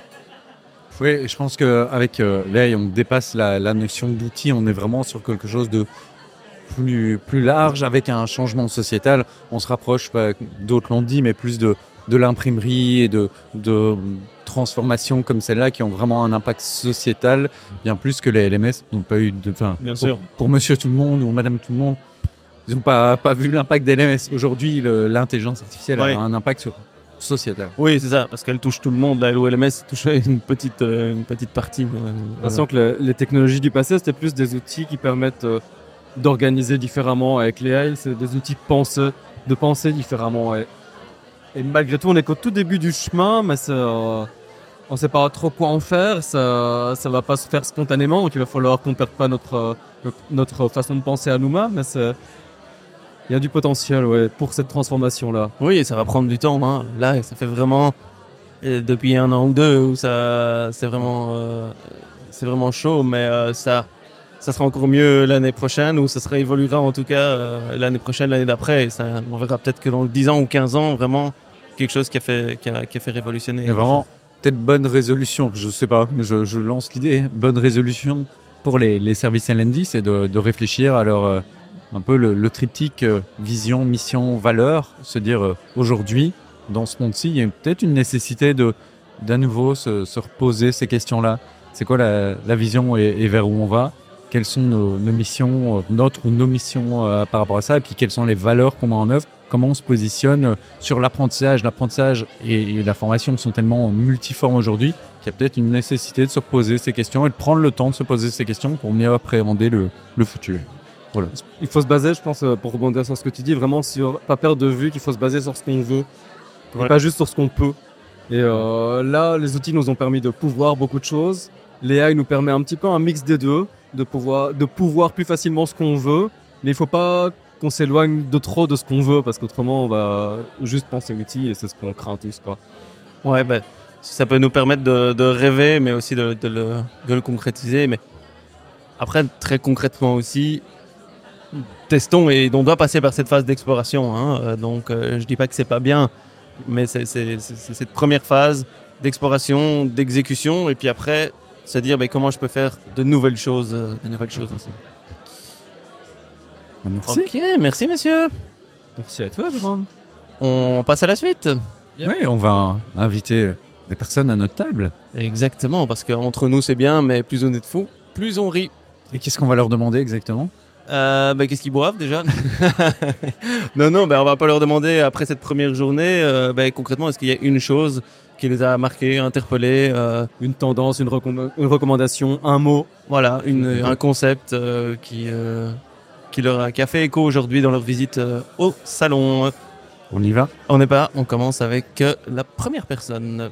Oui, je pense qu'avec euh, l'AI, on dépasse la, la notion d'outil, on est vraiment sur quelque chose de plus, plus large, avec un changement sociétal. On se rapproche, pas- d'autres l'ont dit, mais plus de, de l'imprimerie et de, de transformations comme celle-là qui ont vraiment un impact sociétal, bien plus que les LMS n'ont pas eu de... Enfin, Bien pour, sûr. Pour monsieur tout le monde ou madame tout le monde, ils n'ont pas, pas vu l'impact des LMS. Aujourd'hui, l'intelligence artificielle Ouais. a un impact sur sociétal. Oui, c'est ça, parce qu'elle touche tout le monde. La LOLMS touche *laughs* une petite, euh, une petite partie. euh, J'ai l'impression que le- les technologies du passé, c'était plus des outils qui permettent euh, d'organiser différemment. Avec les AI, c'est des outils de penser, de penser différemment. Et, et malgré tout, on est qu'au tout début du chemin, mais c'est, euh, on ne sait pas trop quoi en faire. Ça ça va pas se faire spontanément, donc il va falloir qu'on ne perde pas notre, notre, façon de penser à nous-mêmes. Mais c'est- il y a du potentiel ouais, pour cette transformation-là. Oui, et ça va prendre du temps. Hein. Là, ça fait vraiment euh, depuis un an ou deux où ça, c'est vraiment, euh, c'est vraiment chaud, mais euh, ça, ça sera encore mieux l'année prochaine ou ça sera évoluera en tout cas euh, l'année prochaine, l'année d'après. Et ça, on verra peut-être que dans 10 ans ou 15 ans, vraiment quelque chose qui a fait, qui a, qui a fait révolutionner. Et vraiment, peut-être bonne résolution, je sais pas, je, je lance l'idée, bonne résolution. Pour les, services LND, c'est de, réfléchir à leur, euh, un peu le, triptyque euh, vision, mission, valeur, se dire euh, aujourd'hui, dans ce monde-ci, il y a peut-être une nécessité de d'à nouveau se, se reposer ces questions-là. C'est quoi la, vision et, vers où on va? Quelles sont nos, nos missions, notre ou nos missions par rapport à ça? Et puis quelles sont les valeurs qu'on met en œuvre? Comment on se positionne euh, sur l'apprentissage L'apprentissage et, la formation sont tellement multiformes aujourd'hui qu'il y a peut-être une nécessité de se reposer ces questions et de prendre le temps de se poser ces questions pour mieux appréhender le, le futur. Voilà. Il faut se baser, je pense, euh, pour rebondir sur ce que tu dis, vraiment sur pas perdre de vue qu'il faut se baser sur ce qu'on veut, et pas juste sur ce qu'on peut. Et euh, là, les outils nous ont permis de pouvoir beaucoup de choses. L'AI nous permet un petit peu un mix des deux, de pouvoir, de pouvoir plus facilement ce qu'on veut, mais il faut pas qu'on s'éloigne de trop de ce qu'on veut, parce qu'autrement, on va juste penser outils et c'est ce qu'on craint tous. Quoi. Ouais, ben, ça peut nous permettre de, rêver, mais aussi de, le, de le concrétiser. Mais après, très concrètement aussi, testons et on doit passer par cette phase d'exploration. hein. Euh, Donc, euh, je dis pas que c'est pas bien, mais c'est cette première phase d'exploration, d'exécution, et puis après, se dire ben, comment je peux faire de nouvelles choses, euh, de nouvelles choses aussi. Merci. Ok, merci messieurs. Merci à toi, Jérôme. On passe à la suite. Oui, on va inviter des personnes à notre table. Exactement, parce qu'entre nous c'est bien, mais plus on est de fous, plus on rit. Et qu'est-ce qu'on va leur demander exactement? Euh, bah, Qu'est-ce qu'ils boivent déjà? *laughs* Non, non, bah, on va pas leur demander après cette première journée, euh, bah, concrètement, est-ce qu'il y a une chose qui les a marqués, interpellés euh, Une tendance, une, recomm- une recommandation, un mot. Voilà, une, un concept euh, qui, euh, qui, leur a, qui a fait écho aujourd'hui dans leur visite euh, au salon. On y va On n'est pas, on commence avec euh, la première personne.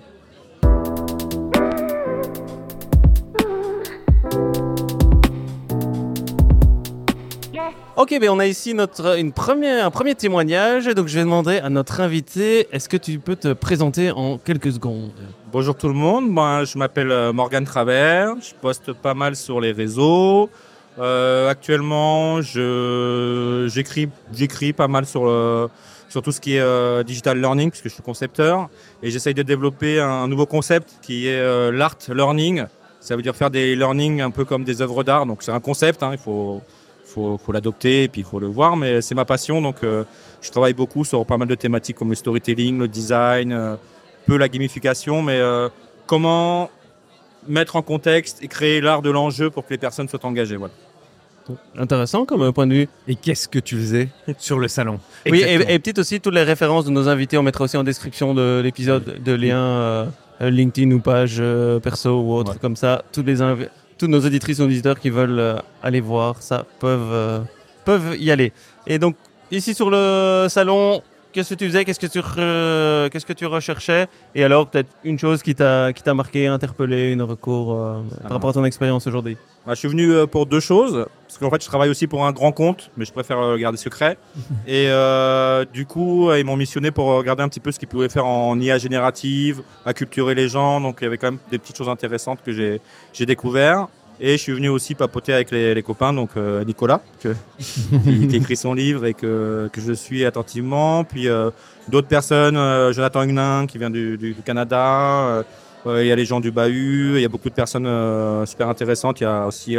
Ok, ben on a ici notre, une première, un premier témoignage. Donc je vais demander à notre invité, est-ce que tu peux te présenter en quelques secondes? Bonjour tout le monde, moi je m'appelle euh, Morgane Travers, je poste pas mal sur les réseaux. Euh, actuellement, j'écris pas mal sur le, sur tout ce qui est euh, digital learning puisque je suis concepteur et j'essaye de développer un nouveau concept qui est euh, l'art learning. Ça veut dire faire des learning un peu comme des œuvres d'art. Donc c'est un concept, hein, il faut faut, faut l'adopter et puis il faut le voir. Mais c'est ma passion, donc euh, je travaille beaucoup sur pas mal de thématiques comme le storytelling, le design, euh, peu la gamification, mais euh, comment mettre en contexte et créer l'art de l'enjeu pour que les personnes soient engagées. Voilà. Intéressant comme point de vue. Et qu'est-ce que tu faisais sur le salon? Oui, et, et peut-être aussi toutes les références de nos invités, on mettra aussi en description de l'épisode de liens euh, LinkedIn ou page euh, perso ou autre Ouais. comme ça. Toutes les tous nos auditrices et auditeurs qui veulent euh, aller voir ça peuvent, euh, peuvent y aller. Et donc, ici sur le salon, qu'est-ce que tu faisais? Qu'est-ce que tu, re- qu'est-ce que tu recherchais? Et alors, peut-être une chose qui t'a, qui t'a marqué, interpellé, une recours euh, par rapport à ton expérience aujourd'hui? Bah, je suis venu euh, pour deux choses, parce qu'en fait je travaille aussi pour un grand compte, mais je préfère euh, le garder secret. *laughs* Et euh, du coup, euh, ils m'ont missionné pour regarder un petit peu ce qu'ils pouvaient faire en IA générative, acculturer les gens, donc il y avait quand même des petites choses intéressantes que j'ai j'ai découvert. Et je suis venu aussi papoter avec les, les copains, donc euh, Nicolas, que, *laughs* qui, écrit son livre et que, que je suis attentivement. Puis euh, d'autres personnes, euh, Jonathan Huguenin qui vient du, Canada. il y a les gens du Bahut, il y a beaucoup de personnes super intéressantes. Il y a aussi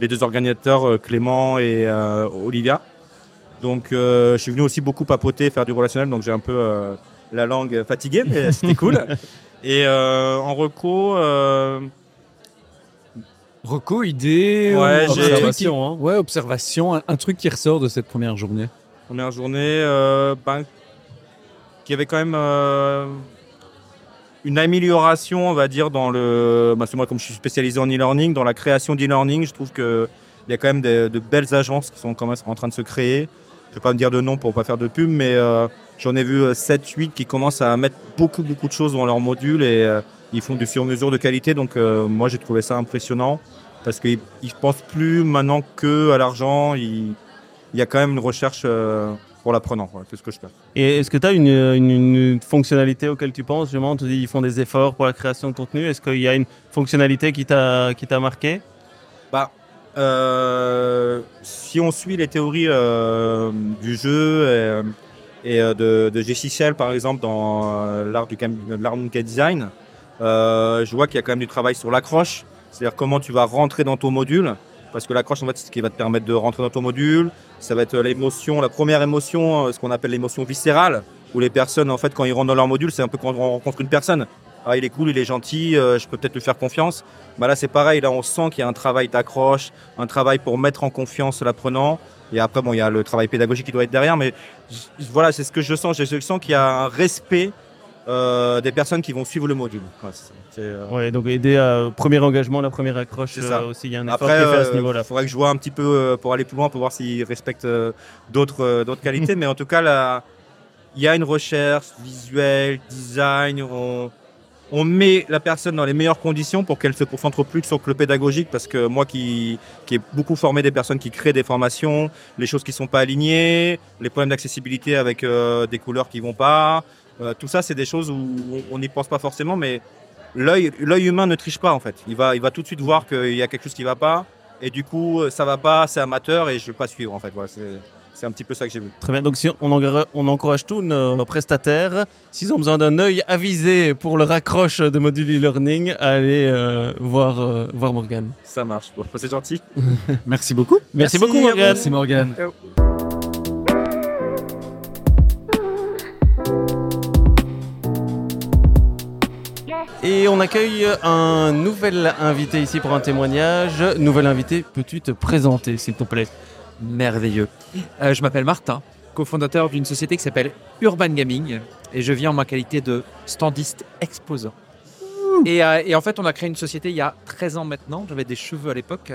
les deux organisateurs, Clément et Olivia. Donc je suis venu aussi beaucoup papoter, faire du relationnel, donc j'ai un peu la langue fatiguée, mais c'était cool. *laughs* Et en reco, Reco, idée, Ouais, euh, Observation, hein. Ouais, observation, un, un truc qui ressort de cette première journée. première journée, euh, ben, qui avait quand même euh, une amélioration, on va dire, dans le. Ben, c'est moi, comme je suis spécialisé en e-learning, dans la création d'e-learning, je trouve que il y a quand même des- de belles agences qui sont quand même en train de se créer. Je vais pas me dire de nom pour pas faire de pub, mais euh, j'en ai vu 7-8 qui commencent à mettre beaucoup, beaucoup de choses dans leur module et euh, ils font du sur-mesure de qualité. Donc, euh, moi, j'ai trouvé ça impressionnant parce qu'ils ne pensent plus maintenant que à l'argent. Il y a quand même une recherche euh, pour l'apprenant. Voilà, c'est ce que je fais. Et est-ce que tu as une, une, une fonctionnalité auquel tu penses Justement, tu dis ils font des efforts pour la création de contenu. Est-ce qu'il y a une fonctionnalité qui t'a qui t'a marqué? Bah, euh, si on suit les théories euh, du jeu et, et, de, de Jessie Shell, par exemple, dans l'art du l'art design, je vois qu'il y a quand même du travail sur l'accroche. C'est-à-dire comment tu vas rentrer dans ton module. Parce que l'accroche, en fait, c'est ce qui va te permettre de rentrer dans ton module. Ça va être l'émotion, la première émotion, euh, ce qu'on appelle l'émotion viscérale, où les personnes, en fait, quand ils rentrent dans leur module, c'est un peu quand on rencontre une personne. Ah, il est cool, il est gentil, euh, je peux peut-être lui faire confiance. Bah là, c'est pareil. Là, on sent qu'il y a un travail d'accroche, un travail pour mettre en confiance l'apprenant. Et après, bon, il y a le travail pédagogique qui doit être derrière. Mais voilà, c'est ce que je sens. Je sens qu'il y a un respect euh, des personnes qui vont suivre le module. Ouais, ça. Euh, Ouais, donc aider à premier engagement, la première accroche C'est ça. euh, aussi. Il y a un effort Après, qui est fait à ce il niveau-là. faudrait que je vois un petit peu pour aller plus loin, pour voir s'ils respectent d'autres d'autres qualités. *laughs* Mais en tout cas, là, il y a une recherche visuelle, design. On, on met la personne dans les meilleures conditions pour qu'elle se concentre plus sur le pédagogique. Parce que moi, qui, qui ai beaucoup formé des personnes qui créent des formations, les choses qui sont pas alignées, les problèmes d'accessibilité avec euh, des couleurs qui vont pas, euh, tout ça, c'est des choses où on- n'y pense pas forcément, mais l'œil l'œil humain ne triche pas en fait. Il va, il va tout de suite voir qu'il y a quelque chose qui va pas. Et du coup, euh, ça va pas, c'est amateur et je vais pas suivre en fait. Voilà, c'est, c'est un petit peu ça que j'ai vu. Très bien. Donc si on, encourage tous nos, prestataires, s'ils ont besoin d'un œil avisé pour leur accroche de module e-learning, à aller euh, voir euh, voir Morgan. Ça marche. Bon, c'est gentil. *laughs* Merci beaucoup. Merci, Merci beaucoup à vous. Morgan. Merci Morgan. Et on accueille un nouvel invité ici pour un témoignage. Nouvel invité, peux-tu te présenter s'il te plaît? Merveilleux. Euh, je m'appelle Martin, cofondateur d'une société qui s'appelle Urban Gaming et je viens en ma qualité de standiste exposant. Et, euh, et en fait, on a créé une société il y a 13 ans maintenant, j'avais des cheveux à l'époque,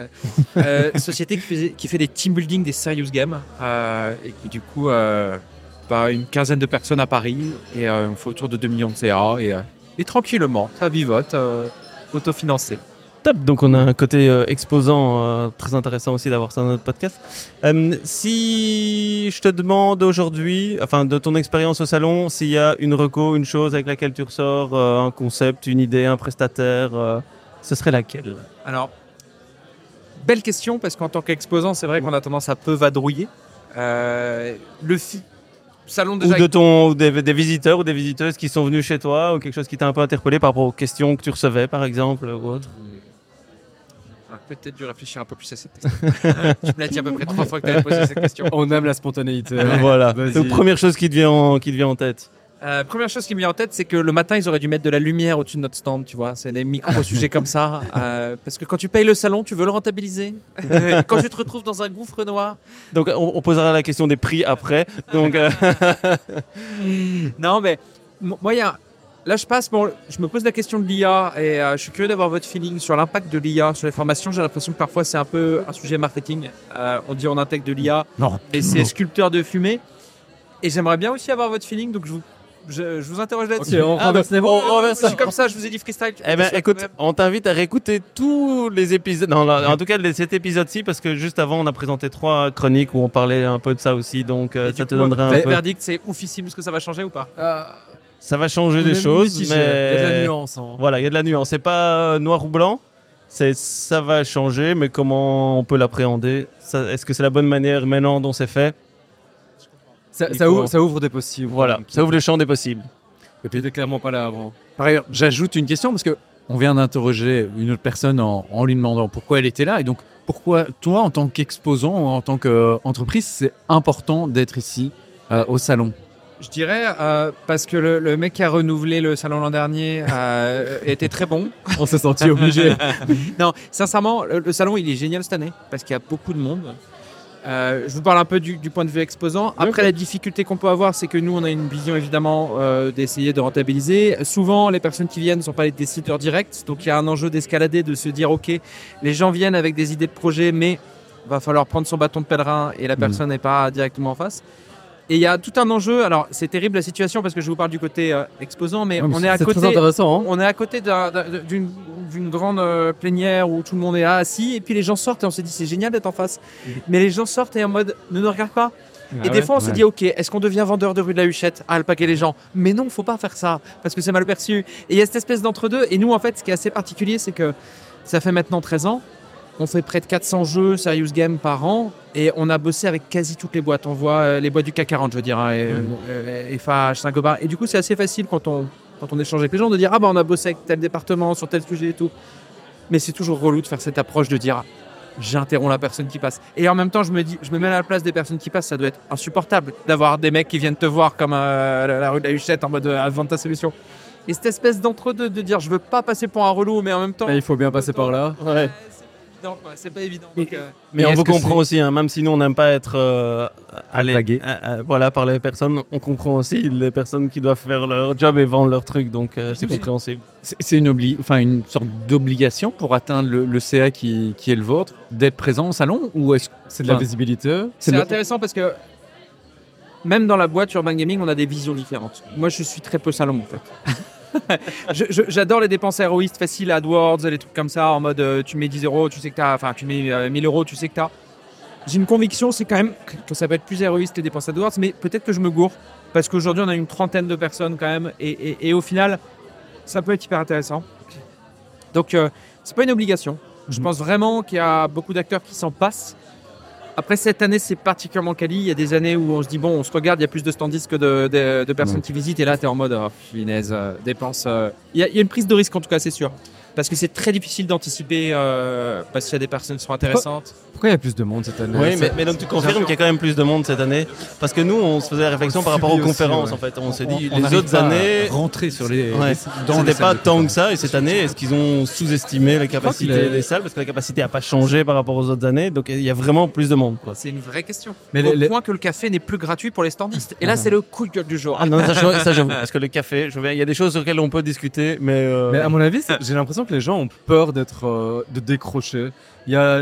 euh, *laughs* société qui, fait des team building, des serious games, euh, et qui du coup, bah, une quinzaine de personnes à Paris, et on fait autour de 2 millions de CA, et, et tranquillement, ça vivote, euh, autofinancé. Top, donc on a un côté euh, exposant euh, très intéressant aussi d'avoir ça dans notre podcast. Euh, si je te demande aujourd'hui, enfin de ton expérience au salon, s'il y a une reco, une chose avec laquelle tu ressors, euh, un concept, une idée, un prestataire, euh, ce serait laquelle? Alors, belle question parce qu'en tant qu'exposant, c'est vrai qu'on a tendance à peu vadrouiller. Euh, le salon Ou déjà. de ton, ou des, des visiteurs ou des visiteuses qui sont venus chez toi ou quelque chose qui t'a un peu interpellé par rapport aux questions que tu recevais, par exemple, ou autre. Ah, Peut-être dû réfléchir un peu plus à cette question. *laughs* tu me l'as dit à peu près trois fois que tu avais posé cette question. On aime la spontanéité. voilà. La première chose qui te vient en, qui te vient en tête. Euh, première chose qui me vient en tête, c'est que le matin, ils auraient dû mettre de la lumière au-dessus de notre stand, tu vois. C'est des micro-sujets *laughs* comme ça. Euh, parce que quand tu payes le salon, tu veux le rentabiliser. *laughs* Quand tu te retrouves dans un gouffre noir. Donc on, on posera la question des prix après. Donc euh, *laughs* Non, mais moi, y a. Là, je passe, bon, je me pose la question de l'IA et je suis curieux d'avoir votre feeling sur l'impact de l'IA sur les formations. J'ai l'impression que parfois c'est un peu un sujet marketing. On dit on intègre de l'IA Non. et c'est sculpteur de fumée. Et j'aimerais bien aussi avoir votre feeling, donc je vous, je, je vous interroge là-dessus. on Ah, renverse les on renverse Je suis comme ça, je vous ai dit freestyle. Eh ben, écoute, on t'invite à réécouter tous les épisodes. Non, en tout cas, cet épisode-ci, parce que juste avant, on a présenté trois chroniques où on parlait un peu de ça aussi. Donc, euh, ça te coup, donnera un le peu. verdict, c'est oufissime. Est-ce que ça va changer ou pas? Ça va changer On des choses, mais Il y a de la nuance. hein. voilà, il y a de la nuance. C'est pas euh, noir ou blanc. C'est ça va changer, mais comment on peut l'appréhender? Est-ce que c'est la bonne manière maintenant dont c'est fait? Ça, ouvre, ça ouvre des possibles. Voilà, Donc, ça ouvre le champ des possibles. Et puis, clairement pas là avant. Par ailleurs, j'ajoute une question parce que on vient d'interroger une autre personne en, en lui demandant pourquoi elle était là et donc pourquoi toi, en tant qu'exposant ou en tant qu'entreprise, c'est important d'être ici euh, au salon? Je dirais euh, parce que le, le mec qui a renouvelé le salon l'an dernier euh, était très bon. *laughs* On s'est senti obligé. *laughs* Non, sincèrement, le, le salon il est génial cette année parce qu'il y a beaucoup de monde. Euh, je vous parle un peu du, du point de vue exposant. Après, la difficulté qu'on peut avoir, c'est que nous, on a une vision évidemment euh, d'essayer de rentabiliser. Souvent, les personnes qui viennent ne sont pas les décideurs directs, donc il y a un enjeu d'escalader, de se dire, ok, les gens viennent avec des idées de projet, mais va falloir prendre son bâton de pèlerin et la personne n'est pas directement en face. Et il y a tout un enjeu. Alors, c'est terrible la situation parce que je vous parle du côté euh, exposant, mais on est à C'est côté. hein. On est à côté d'un- d'un- d'une grande euh, plénière où tout le monde est assis et puis les gens sortent et on se dit c'est génial d'être en face. Mais les gens sortent et en mode ne nous regarde pas. et des fois on se dit ok est-ce qu'on devient vendeur de rue de la Huchette à alpaguer les gens? Mais non faut pas faire ça parce que c'est mal perçu. Et il y a cette espèce d'entre-deux et nous en fait ce qui est assez particulier c'est que ça fait maintenant 13 ans. On fait près de 400 jeux Serious Game par an et on a bossé avec quasi toutes les boîtes. On voit euh, les boîtes du CAC 40, je veux dire, hein, et, euh, FH, Saint-Gobain. Et du coup, c'est assez facile quand on, quand on échange avec les gens de dire Ah bah on a bossé avec tel département sur tel sujet et tout. Mais c'est toujours relou de faire cette approche de dire J'interromps la personne qui passe. Et en même temps, je me dis, je me mets à la place des personnes qui passent. Ça doit être insupportable d'avoir des mecs qui viennent te voir comme euh, la, la rue de la Huchette en mode euh, vendre ta solution. Et cette espèce d'entre-deux de dire Je veux pas passer pour un relou, mais en même temps. Mais il faut bien passer par là. Ouais. Non, quoi, c'est pas évident. Donc, euh, Mais Et on vous que comprend aussi, hein, même si nous on n'aime pas être euh, allé- euh, euh, voilà, par les personnes, on comprend aussi les personnes qui doivent faire leur job et vendre leur truc, donc euh, c'est compréhensible. C'est une, obli enfin, une sorte d'obligation pour atteindre le, le CA qui, qui est le vôtre d'être présent au salon ou est-ce C'est de la visibilité? C'est le- intéressant parce que même dans la boîte Urban Gaming, on a des visions différentes. Moi, je suis très peu salon en fait. *laughs* *laughs* J'adore les dépenses héroïstes faciles, AdWords, les trucs comme ça, en mode euh, tu mets 10 euros, tu sais que t'as, enfin tu mets euh, 1000 euros, tu sais que t'as. J'ai une conviction, c'est quand même que- que ça peut être plus héroïste les dépenses AdWords, mais peut-être que je me gourre parce qu'aujourd'hui on a une trentaine de personnes quand même, et, et- et au final, ça peut être hyper intéressant. Donc euh, c'est pas une obligation. Je pense vraiment qu'il y a beaucoup d'acteurs qui s'en passent. Après, cette année, c'est particulièrement quali. Il y a des années où on se dit, bon, on se regarde, il y a plus de standistes que de, de- de personnes qui visitent. Et là, tu es en mode, oh, finesse, euh, dépense. euh. Il y, a- il y a une prise de risque, en tout cas, c'est sûr. Parce que c'est très difficile d'anticiper, euh, parce qu'il y a des personnes qui sont intéressantes. Pourquoi il y a plus de monde cette année Oui, mais, mais donc tu confirmes qu'il y a quand même plus de monde cette année Parce que nous, on se faisait la réflexion On par rapport aux aussi, conférences, ouais. en fait. On s'est dit, on les autres années, rentrer sur les, Ouais. les- dans les c'était pas tant que ça. Et cette année, est-ce qu'ils ont sous-estimé la qu'il capacité est- des salles Parce que la capacité n'a pas changé par rapport aux autres années. Donc il y a vraiment plus de monde. C'est une vraie question. Mais Au les- les- point que le café n'est plus gratuit pour les standistes. Et là, c'est le coup de gueule du jour. Ah non, ça, j'avoue. *laughs* Parce que le café, il y a des choses sur lesquelles on peut discuter, mais. euh, Mais à mon avis, j'ai l'impression que les gens ont peur d'être, euh, de décrocher. Il y a,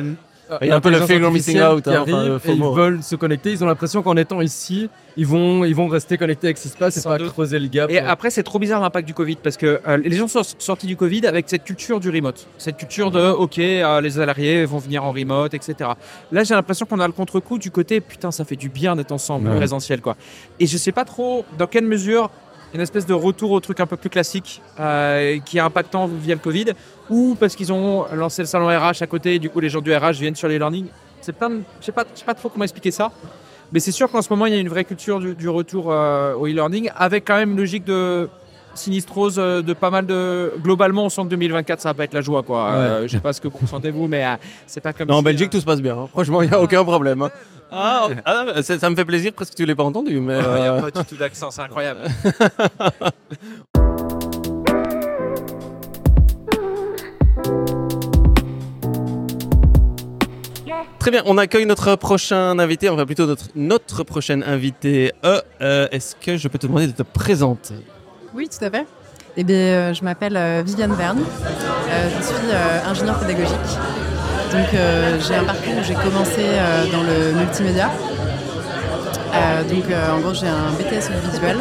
Il y a un peu le fear of missing out, hein, enfin, le et ils veulent se connecter. Ils ont l'impression qu'en étant ici, ils vont, ils vont rester connectés avec ce qui se passe et pas doute. creuser le gap. Et après, c'est trop bizarre l'impact du Covid parce que euh, les gens sont sortis du Covid avec cette culture du remote, cette culture de OK, euh, les salariés vont venir en remote, etc. Là, j'ai l'impression qu'on a le contre-coup du côté putain, ça fait du bien d'être ensemble, Ouais. présentiel quoi. Et je sais pas trop dans quelle mesure une espèce de retour au truc un peu plus classique euh, qui est impactant via le Covid, ou parce qu'ils ont lancé le salon RH à côté et du coup les gens du RH viennent sur les learning. C'est de... Je sais pas, je sais pas trop comment expliquer ça, mais c'est sûr qu'en ce moment il y a une vraie culture du, du retour euh, au e-learning avec quand même une logique de sinistrose euh, de pas mal de. Globalement, on sent que 2024 ça va pas être la joie quoi. Euh, je sais pas ce que vous sentez vous, mais euh, c'est pas comme. Non, en Belgique, euh, tout se passe bien. hein. Franchement, il n'y a aucun problème. hein. Ah, ah, ça, ça me fait plaisir parce que tu l'as pas entendu. Mais, Il n'y a euh, pas du tout d'accent, c'est incroyable. *laughs* Très bien, on accueille notre prochain invité, enfin plutôt notre, notre prochaine invité. Euh, euh, Est-ce que je peux te demander de te présenter? Oui, tout à fait. Eh bien, euh, je m'appelle euh, Viviane Verne. Euh, je suis euh, ingénieure pédagogique. Donc, euh, j'ai un parcours où j'ai commencé euh, dans le multimédia. Euh, donc, en gros, j'ai un BTS audiovisuel.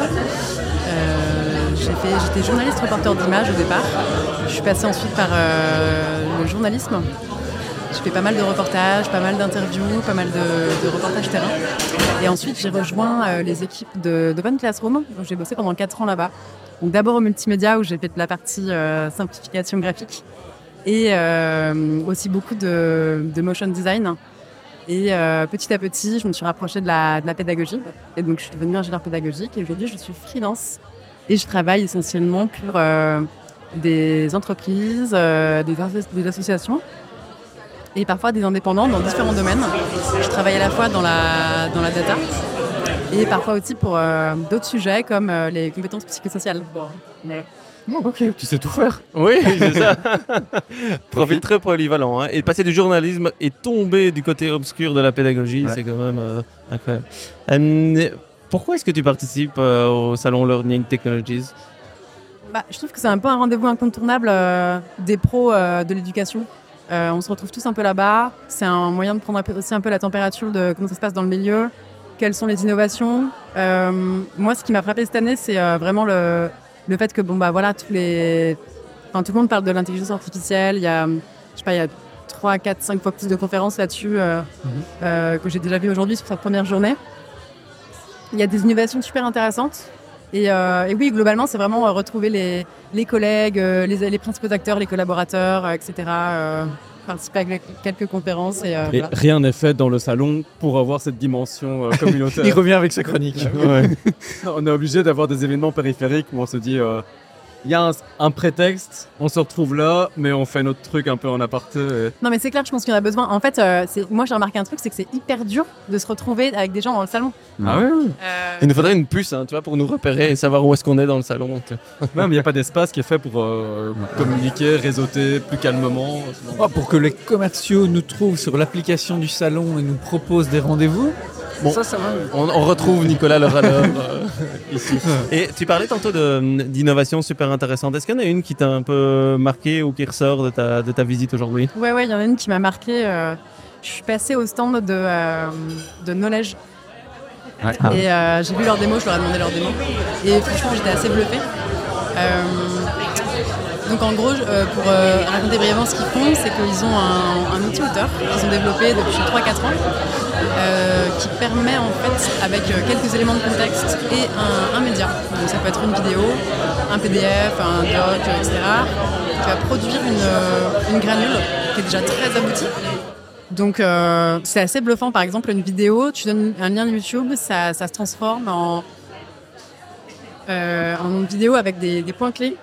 J'ai fait- J'étais journaliste reporter d'image au départ. Je suis passée ensuite par le journalisme. Je fais pas mal de reportages, pas mal d'interviews, pas mal de, reportages terrain. Et ensuite, j'ai rejoint les équipes d'Open Classroom. J'ai bossé pendant 4 ans là-bas. Donc d'abord au multimédia où j'ai fait de la partie simplification graphique et euh, aussi beaucoup de, motion design. Et euh, petit à petit, je me suis rapprochée de la, pédagogie. Et donc je suis devenue ingénieure pédagogique et aujourd'hui je suis freelance. Et je travaille essentiellement pour euh, des entreprises, des, asso- des associations et parfois des indépendants dans différents domaines. Je travaille à la fois dans la, dans la data et parfois aussi pour d'autres sujets comme les compétences psychosociales. *laughs* ok, tu sais tout faire. Oui, c'est ça. *laughs* Profil très polyvalent. hein. Et passer du journalisme et tomber du côté obscur de la pédagogie, Ouais. c'est quand même euh, incroyable. Euh, pourquoi est-ce que tu participes euh, au salon Learning Technologies? Bah, je trouve que c'est un peu un rendez-vous incontournable euh, des pros euh, de l'éducation. Euh, on se retrouve tous un peu là-bas. C'est un moyen de prendre un peu- aussi un peu la température de comment ça se passe dans le milieu, quelles sont les innovations? Euh, moi, ce qui m'a frappé cette année, c'est euh, vraiment le, le fait que bon bah voilà tous les, enfin, tout le monde parle de l'intelligence artificielle. Il y a, je sais pas, il y a 3, 4, 5 fois plus de conférences là-dessus euh, euh, que j'ai déjà vu aujourd'hui sur sa première journée. Il y a des innovations super intéressantes. Et, euh, et oui, globalement, c'est vraiment retrouver les, les collègues, les, les principaux acteurs, les collaborateurs, etc. participer à quelques conférences. Et, euh, Et voilà. rien n'est fait dans le salon pour avoir cette dimension euh, communautaire. *laughs* Il revient avec sa chronique. *laughs* on est obligé d'avoir des événements périphériques où on se dit, euh, il y a un, un prétexte, on se retrouve là, mais on fait notre truc un peu en aparté. et- Non, mais c'est clair, je pense qu'il y en a besoin. En fait, euh, c'est- moi, j'ai remarqué un truc, c'est que c'est hyper dur de se retrouver avec des gens dans le salon. Ah ouais. Euh, Il nous faudrait une puce, hein, tu vois, pour nous repérer et savoir où est-ce qu'on est dans le salon. donc, mais il n'y a pas d'espace qui est fait pour euh, communiquer, réseauter plus calmement. Oh, pour que les commerciaux nous trouvent sur l'application du salon et nous proposent des rendez-vous. Bon. ça, ça va. On, on retrouve Nicolas le râleur euh, ici. Et tu parlais tantôt de- d'innovation super intéressante. Est-ce qu'il y en a une qui t'a un peu marqué ou qui ressort de ta, de ta visite aujourd'hui? Ouais, ouais, il y en a une qui m'a marqué. euh, je suis passée au stand de, euh, de Knowledge. Et euh, j'ai vu leur démo, je leur ai demandé leur démo. Et franchement, j'étais assez bluffée. Euh, donc en gros, euh, pour euh, raconter brièvement ce qu'ils font, c'est qu'ils ont un, outil auteur qu'ils ont développé depuis 3-4 ans euh, qui permet en fait, avec quelques éléments de contexte et un, média, donc ça peut être une vidéo, un PDF, un doc, etc., qui va produire une, granule qui est déjà très aboutie. Donc c'est assez bluffant. Par exemple, une vidéo, tu donnes un lien YouTube, ça, se transforme en, une vidéo avec des points clés,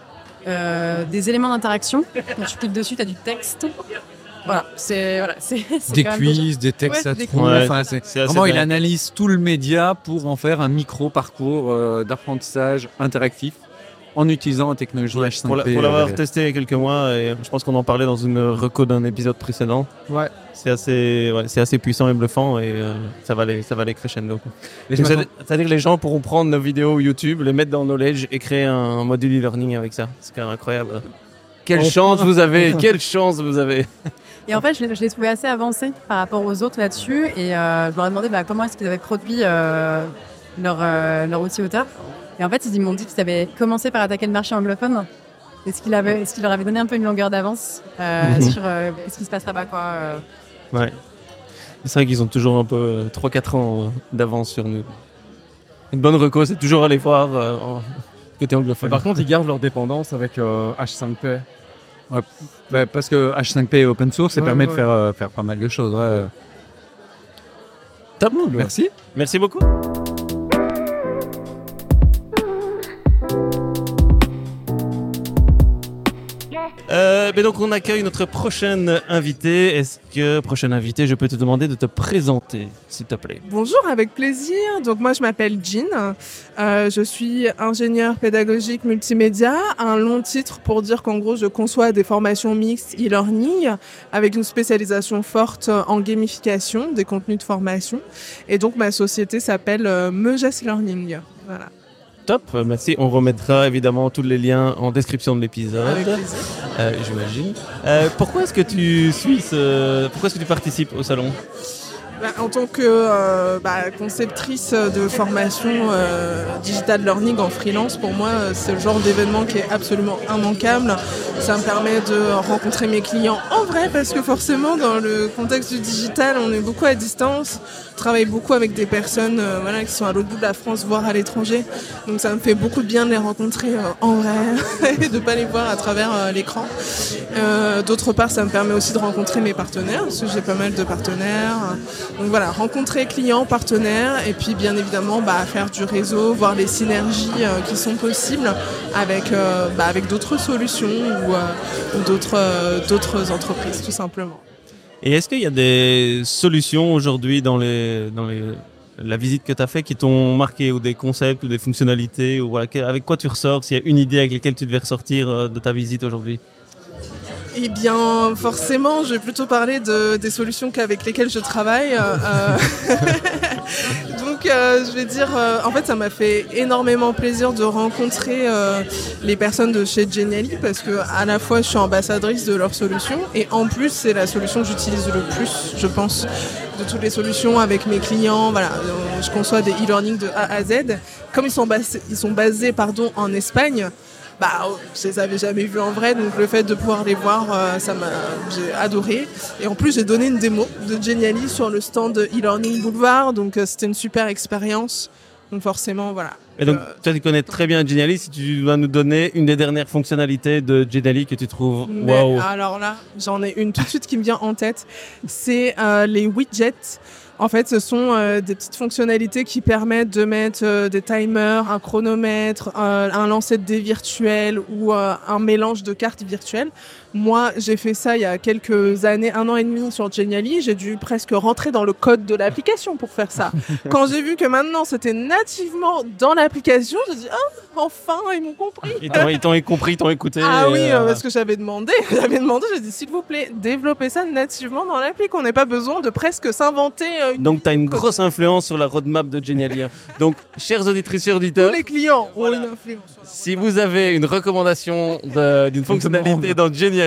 euh, des éléments d'interaction. Quand tu cliques dessus, tu as du texte. Voilà, c'est voilà, Des quiz, des textes Ouais, à trouver. Enfin, assez vraiment, il analyse tout le média pour en faire un micro-parcours euh, d'apprentissage interactif en utilisant la technologie H5P. Pour la- pour l'avoir euh, testé il y a quelques mois, et je pense qu'on en parlait dans une reco d'un épisode précédent. Ouais. C'est assez, ouais, c'est assez puissant et bluffant et euh, ça va aller, ça va aller crescendo. C'est-à-dire que les gens pourront prendre nos vidéos YouTube, les mettre dans Knowledge et créer un module e-learning avec ça. C'est quand même incroyable. Quelle Enfin. chance vous avez Quelle chance vous avez *laughs* Et en fait, je l'ai- je l'ai trouvé assez avancé par rapport aux autres là-dessus. Et euh, je leur ai demandé bah, comment est-ce qu'ils avaient produit euh, leur, euh, leur outil auteur. Et en fait, ils m'ont dit qu'ils avaient commencé par attaquer le marché anglophone. Est-ce qu'il avait, est-ce qu'il leur avait donné un peu une longueur d'avance euh, Mhm. sur euh, ce qui se passe là-bas, quoi. euh. Ouais. C'est vrai qu'ils ont toujours un peu euh, 3-4 ans d'avance sur nous. Une bonne reco, c'est toujours aller voir. euh, côté anglophone. Par contre, ils gardent leur dépendance avec euh, H5P. Ouais, parce que H5P est open source, ça Ouais, permet de faire, euh, faire pas mal de choses. ouais. Top. Merci. Merci beaucoup. Mais donc on accueille notre prochaine invité. Est-ce que prochaine invité, je peux te demander de te présenter, s'il te plaît? Bonjour, avec plaisir. Donc moi je m'appelle Jean. Euh, je suis ingénieure pédagogique multimédia. Un long titre pour dire qu'en gros je conçois des formations mixtes e-learning avec une spécialisation forte en gamification des contenus de formation. Et donc ma société s'appelle euh, Learning. Voilà. Top, merci. On remettra évidemment tous les liens en description de l'épisode. Euh, J'imagine. Euh, pourquoi est-ce que tu suis ce... Pourquoi est-ce que tu participes au salon? En tant que euh, bah, conceptrice de formation euh, digital learning en freelance, pour moi, euh, c'est le genre d'événement qui est absolument immanquable. Ça me permet de rencontrer mes clients en vrai, parce que forcément, dans le contexte du digital, on est beaucoup à distance. Je travaille beaucoup avec des personnes qui sont à l'autre bout de la France, voire à l'étranger. Donc ça me fait beaucoup de bien de les rencontrer en vrai *laughs* et de pas les voir à travers l'écran. D'autre part, ça me permet aussi de rencontrer mes partenaires, parce que j'ai pas mal de partenaires. Donc voilà, rencontrer clients, partenaires, et puis bien évidemment bah, faire du réseau, voir les synergies euh, qui sont possibles avec, euh, bah, avec d'autres solutions ou, euh, d'autres entreprises, tout simplement. Et est-ce qu'il y a des solutions aujourd'hui dans, les, dans les, la visite que tu as fait qui t'ont marqué ou des concepts ou des fonctionnalités ou voilà, avec quoi tu ressors S'il y a une idée avec laquelle tu devais ressortir de ta visite aujourd'hui? Eh bien, forcément, je vais plutôt parler de, des solutions qu'avec lesquelles je travaille. euh, *laughs* Donc, euh, je vais dire, euh, en fait, ça m'a fait énormément plaisir de rencontrer euh, les personnes de chez Geniali parce que à la fois, je suis ambassadrice de leur solution et en plus, c'est la solution que j'utilise le plus, je pense, de toutes les solutions avec mes clients. Voilà, Euh, je conçois des e-learning de A à Z. Comme ils sont basés, ils sont basés pardon, en Espagne, bah, je les avais jamais vus en vrai, donc le fait de pouvoir les voir, euh, ça m'a, j'ai adoré. Et en plus, j'ai donné une démo de Geniali sur le stand e-learning Boulevard, donc euh, c'était une super expérience. Donc forcément, voilà. Et donc, Euh, toi, tu connais très bien Geniali. Si tu dois nous donner une des dernières fonctionnalités de Geniali que tu trouves waouh. alors là, j'en ai une tout de suite qui me vient en tête. C'est euh, les widgets. En fait, ce sont euh, des petites fonctionnalités qui permettent de mettre euh, des timers, un chronomètre, euh, un lancer de dés virtuel ou un mélange de cartes virtuelles. Moi, j'ai fait ça il y a quelques années, un an et demi sur Geniali. J'ai dû presque rentrer dans le code de l'application pour faire ça. *laughs* Quand j'ai vu que maintenant c'était nativement dans l'application, j'ai dit ah enfin ils m'ont compris. Ils t'ont- ils t'ont compris, ils t'ont écouté. Ah oui, euh, euh, parce que j'avais demandé, *laughs* j'avais demandé, j'ai dit s'il vous plaît, développez ça nativement dans l'appli, qu'on n'ait pas besoin de presque s'inventer euh, une... Donc, tu as une grosse influence sur la roadmap de Geniali. *laughs* donc, chers auditrices et auditeurs, Tous les clients Voilà. ont une influence. Si vous avez une recommandation d'une fonctionnalité dans Geniali,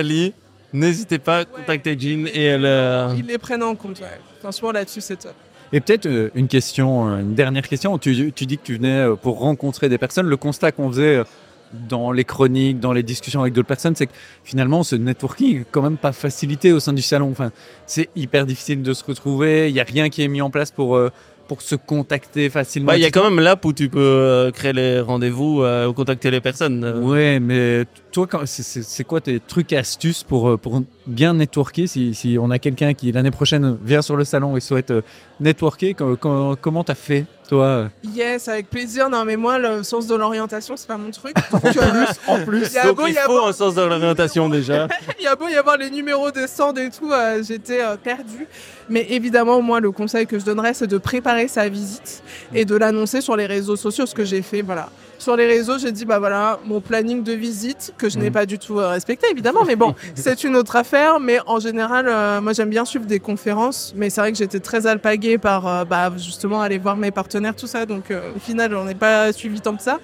n'hésitez pas à contacter Jean et elle. euh, Ils les prennent en compte, ouais. Franchement, là-dessus, c'est top. Et peut-être euh, une question, euh, une dernière question. Tu, tu dis que tu venais euh, pour rencontrer des personnes. Le constat qu'on faisait euh, dans les chroniques, dans les discussions avec d'autres personnes, c'est que finalement, ce networking est quand même pas facilité au sein du salon. Enfin, c'est hyper difficile de se retrouver. Il n'y a rien qui est mis en place pour, euh, pour se contacter facilement. bah, Il y a quand même l'app où tu peux euh, créer les rendez-vous euh, ou contacter les personnes. euh. Ouais, mais toi, c'est- quoi tes trucs et astuces pour, euh, pour bien networker si, si on a quelqu'un qui l'année prochaine vient sur le salon et souhaite euh, networker, co- co- comment t'as fait, toi? Yes, avec plaisir. Non, mais moi, le sens de l'orientation, c'est pas mon truc. *laughs* Donc, euh, En plus, Il y a donc beau il y faut avoir- un sens de l'orientation déjà. *laughs* Il y a beau y avoir les numéros des stands et tout, euh, j'étais euh, perdue. Mais évidemment, moi, le conseil que je donnerais, c'est de préparer sa visite et de l'annoncer sur les réseaux sociaux, ce que j'ai fait, voilà. Sur les réseaux, j'ai dit, bah voilà, mon planning de visite, que je n'ai pas du tout euh, respecté, évidemment, mais bon, *laughs* c'est une autre affaire. Mais en général, euh, moi, j'aime bien suivre des conférences, mais c'est vrai que j'étais très alpaguée par, euh, bah, justement, aller voir mes partenaires, tout ça. Donc, au final, on n'est pas suivi tant que ça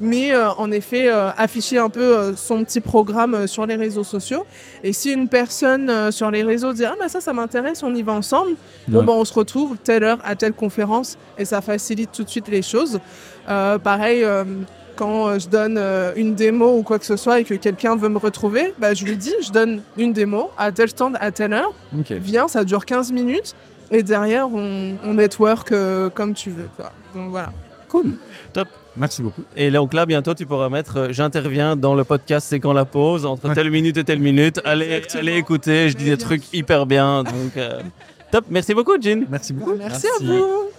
mais euh, en effet euh, afficher un peu euh, son petit programme sur les réseaux sociaux. Et si une personne sur les réseaux dit ah bah ça ça m'intéresse, on y va ensemble, bon bah on se retrouve telle heure à telle conférence et ça facilite tout de suite les choses. Pareil. quand je donne une démo ou quoi que ce soit et que quelqu'un veut me retrouver, bah, je lui dis, je donne une démo à tel stand à telle heure, viens, ça dure 15 minutes, et derrière, on, on network comme tu veux. quoi. Donc voilà. Top. Merci beaucoup. Et donc là, bientôt, tu pourras mettre euh, J'interviens dans le podcast C'est quand la pause, entre telle minute et telle minute. Allez, allez écouter, je dis des trucs hyper bien. Donc, euh, top. Merci beaucoup, Jean. Merci beaucoup. Merci, à vous.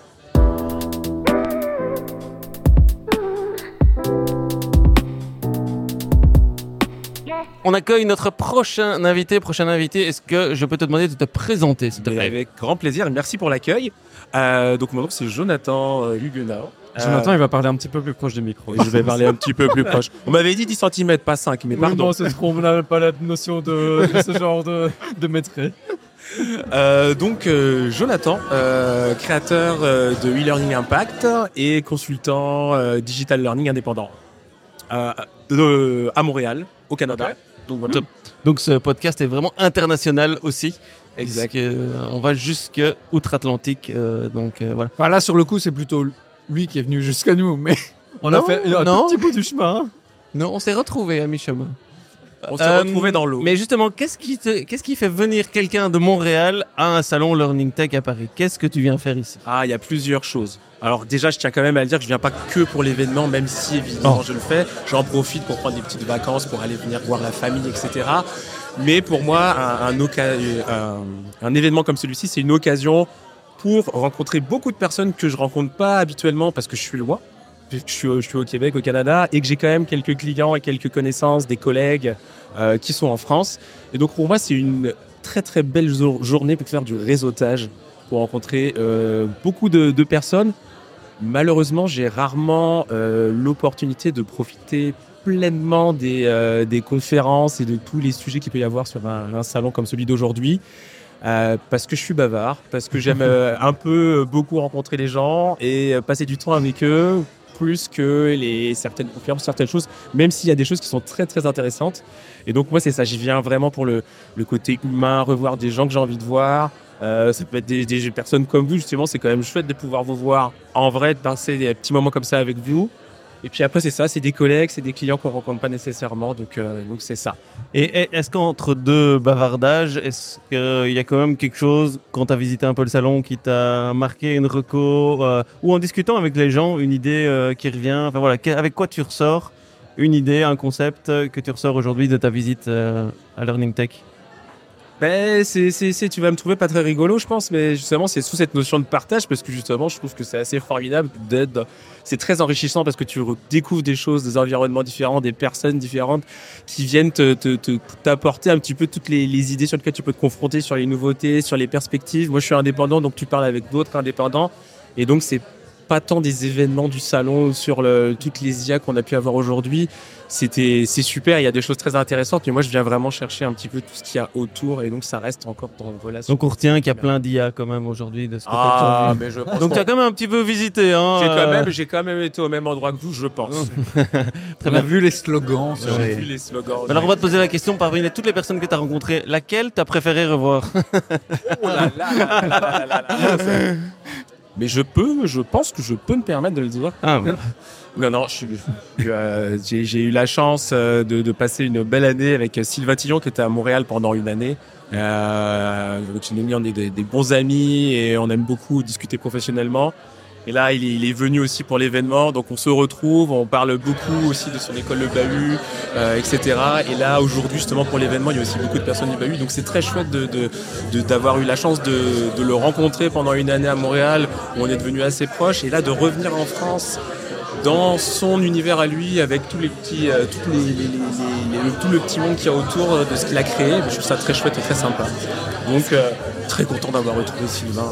On accueille notre prochain invité. Prochain invité, est-ce que je peux te demander de te présenter, s'il te plaît Avec grand plaisir et merci pour l'accueil. Euh, donc mon nom c'est Jonathan euh, Huguenot. Jonathan, il va parler un petit peu plus proche du micro. je vais parler un petit peu plus proche. On m'avait dit 10 cm, pas 5, mais Oui, pardon. non, c'est trop, on n'a pas la notion de, de ce genre de, de maîtrise. Euh, donc euh, Jonathan, euh, créateur euh, de e-learning impact et consultant euh, digital learning indépendant euh, de- à Montréal, au Canada. Donc voilà. Top. Donc ce podcast est vraiment international aussi. Exact. Euh, on va jusque outre-Atlantique. euh, donc euh, voilà. Enfin, là, sur le coup, c'est plutôt lui qui est venu jusqu'à nous, mais *laughs* On Non, a fait un non. petit bout du chemin. hein. Non, on s'est retrouvés à mi-chemin. On s'est Euh, retrouvés dans l'eau. Mais justement, qu'est-ce qui, te- qu'est-ce qui fait venir quelqu'un de Montréal à un salon Learning Tech à Paris? Qu'est-ce que tu viens faire ici? Ah, il y a plusieurs choses. Alors déjà, je tiens quand même à le dire que je viens pas que pour l'événement, même si évidemment Oh. je le fais. J'en profite pour prendre des petites vacances, pour aller venir voir la famille, etc. Mais pour moi, un, un, oca- un- un événement comme celui-ci, c'est une occasion pour rencontrer beaucoup de personnes que je rencontre pas habituellement parce que je suis loin. Je suis, je suis au Québec, au Canada, et que j'ai quand même quelques clients et quelques connaissances, des collègues euh, qui sont en France. Et donc pour moi, c'est une très très belle jour- journée pour faire du réseautage, pour rencontrer euh, beaucoup de, de personnes. Malheureusement, j'ai rarement euh, l'opportunité de profiter pleinement des, euh, des conférences et de tous les sujets qu'il peut y avoir sur un, un salon comme celui d'aujourd'hui. Euh, parce que je suis bavard, parce que j'aime *laughs* euh, un peu beaucoup rencontrer les gens et passer du temps avec eux, plus que les certaines conférences, certaines choses, même s'il y a des choses qui sont très très intéressantes. Et donc moi c'est ça, j'y viens vraiment pour le, le côté humain, revoir des gens que j'ai envie de voir. Euh, ça peut être des, personnes comme vous justement, c'est quand même chouette de pouvoir vous voir en vrai, de passer des petits moments comme ça avec vous. Et puis après c'est ça, c'est des collègues, c'est des clients qu'on rencontre pas nécessairement, donc euh, c'est ça. Et est-ce qu'entre deux bavardages, est-ce qu'il y a quand même quelque chose, quand tu as visité un peu le salon, qui t'a marqué une reco, euh, ou en discutant avec les gens, une idée qui revient Enfin voilà, avec quoi tu ressors Une idée, un concept que tu ressors aujourd'hui de ta visite à Learning Tech? Ben, c'est, tu vas me trouver pas très rigolo, je pense, mais justement, c'est sous cette notion de partage, parce que justement, je trouve que c'est assez formidable d'être, c'est très enrichissant parce que tu découvres des choses, des environnements différents, des personnes différentes qui viennent te, te, te- t'apporter un petit peu toutes les idées sur lesquelles tu peux te confronter, sur les nouveautés, sur les perspectives. Moi, je suis indépendant, donc tu parles avec d'autres indépendants, et donc c'est pas tant des événements du salon sur le, toutes les IA qu'on a pu avoir aujourd'hui. C'était, c'est super, il y a des choses très intéressantes, mais moi je viens vraiment chercher un petit peu tout ce qu'il y a autour et donc ça reste encore dans une relation. Donc on retient qu'il y a plein d'IA quand même aujourd'hui de ce que Ah, t'as vu. mais je pense Donc tu as quand même un petit peu visité. Hein, j'ai quand euh, même, j'ai quand même été au même endroit que vous, je pense. Très on a vu les slogans. J'ai vu les slogans. Alors on va te poser la question parmi toutes les personnes que tu as rencontrées, laquelle t'as préféré revoir? Oh là là là là là là là. *laughs* Mais je peux, je pense que je peux me permettre de le dire. Ah, ouais. Non, euh, j'ai eu la chance euh, de, de passer une belle année avec Sylvain Tillon qui était à Montréal pendant une année. Euh, on est des, des bons amis et on aime beaucoup discuter professionnellement. Et là, il est, venu aussi pour l'événement, donc on se retrouve, on parle beaucoup aussi de son école Le Bahut, euh, etc. Et là, aujourd'hui, justement, pour l'événement, il y a aussi beaucoup de personnes du Bahut, donc c'est très chouette de, d'avoir eu la chance de, de le rencontrer pendant une année à Montréal, où on est devenu assez proches, et là, de revenir en France dans son univers à lui, avec tous les petits, euh, les, le- tout le petit monde qu'il y a autour de ce qu'il a créé. Je trouve ça très chouette et très sympa. Donc, euh, très content d'avoir retrouvé Sylvain.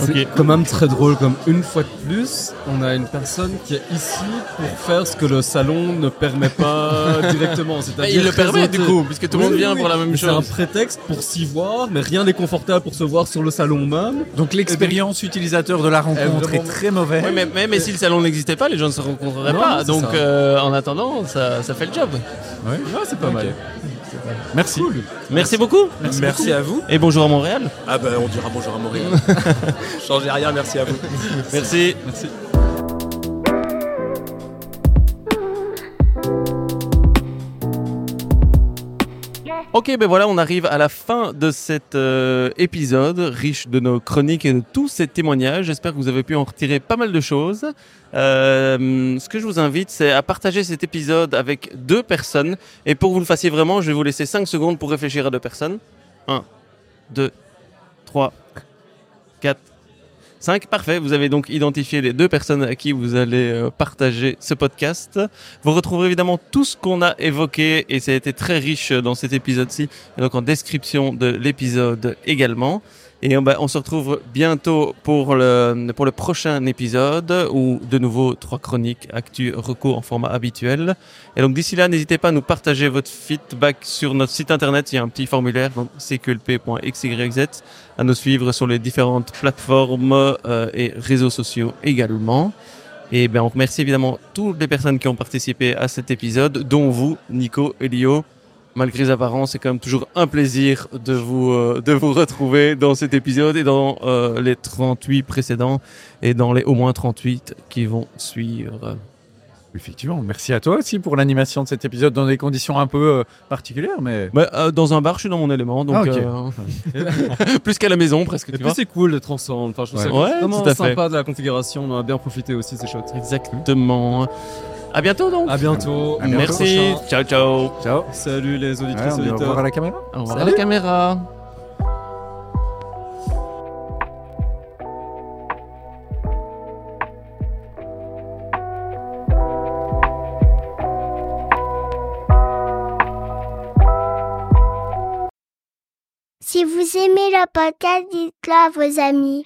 C'est quand même très drôle, comme une fois de plus, on a une personne qui est ici pour faire ce que le salon ne permet pas *laughs* directement. C'est-à-dire il le permet, du coup, puisque tout le monde vient pour la même Mais C'est un chose. prétexte pour s'y voir, mais rien n'est confortable pour se voir sur le salon même. Donc l'expérience utilisateur de la rencontre est vraiment- très mauvaise. Oui, mais, mais, mais si le salon n'existait pas, les gens ne se rencontreraient Non, pas. Donc ça. euh, en attendant, ça, ça fait le job. Ouais. c'est pas mal. Merci. Merci, beaucoup. Merci, à vous. Et bonjour à Montréal. Ah ben on dira bonjour à Montréal. *laughs* Changez rien, merci à vous. Merci. Merci. Ok, ben voilà, on arrive à la fin de cet euh, épisode, riche de nos chroniques et de tous ces témoignages. J'espère que vous avez pu en retirer pas mal de choses. Euh, ce que je vous invite, c'est à partager cet épisode avec deux personnes. Et pour que vous le fassiez vraiment, je vais vous laisser 5 secondes pour réfléchir à deux personnes. 1, 2, 3, 4, 5. Parfait. Vous avez donc identifié les deux personnes à qui vous allez euh, partager ce podcast. Vous retrouverez évidemment tout ce qu'on a évoqué et ça a été très riche dans cet épisode-ci. Et donc en description de l'épisode également. Et on, bah, on se retrouve bientôt pour le, pour le prochain épisode où de nouveau trois chroniques actu recours en format habituel. Et donc d'ici là, n'hésitez pas à nous partager votre feedback sur notre site internet. Il y a un petit formulaire, donc cqlp.xyz, à nous suivre sur les différentes plateformes euh, et réseaux sociaux également. Et ben, on remercie évidemment toutes les personnes qui ont participé à cet épisode, dont vous, Nico et Lio malgré les apparences, c'est quand même toujours un plaisir de vous, euh, de vous retrouver dans cet épisode et dans euh, les 38 précédents et dans les au moins 38 qui vont suivre. Effectivement, merci à toi aussi pour l'animation de cet épisode dans des conditions un peu euh, particulières, mais. Bah, dans un bar, je suis dans mon élément, donc Ah, *laughs* plus qu'à la maison presque. Et Tu puis c'est cool d'être ensemble. Enfin, je trouve Ouais. ça Ouais, vraiment tout à fait. sympa de la configuration. On en a bien profité aussi, c'est chouette. Exactement. À bientôt donc. À bientôt. À bientôt. Merci. Ciao ciao. Ciao. Salut les Ouais, auditrices on dit au auditeurs. revoir à la caméra. Au revoir à Salut. la caméra. Si vous aimez le podcast, dites-le à vos amis.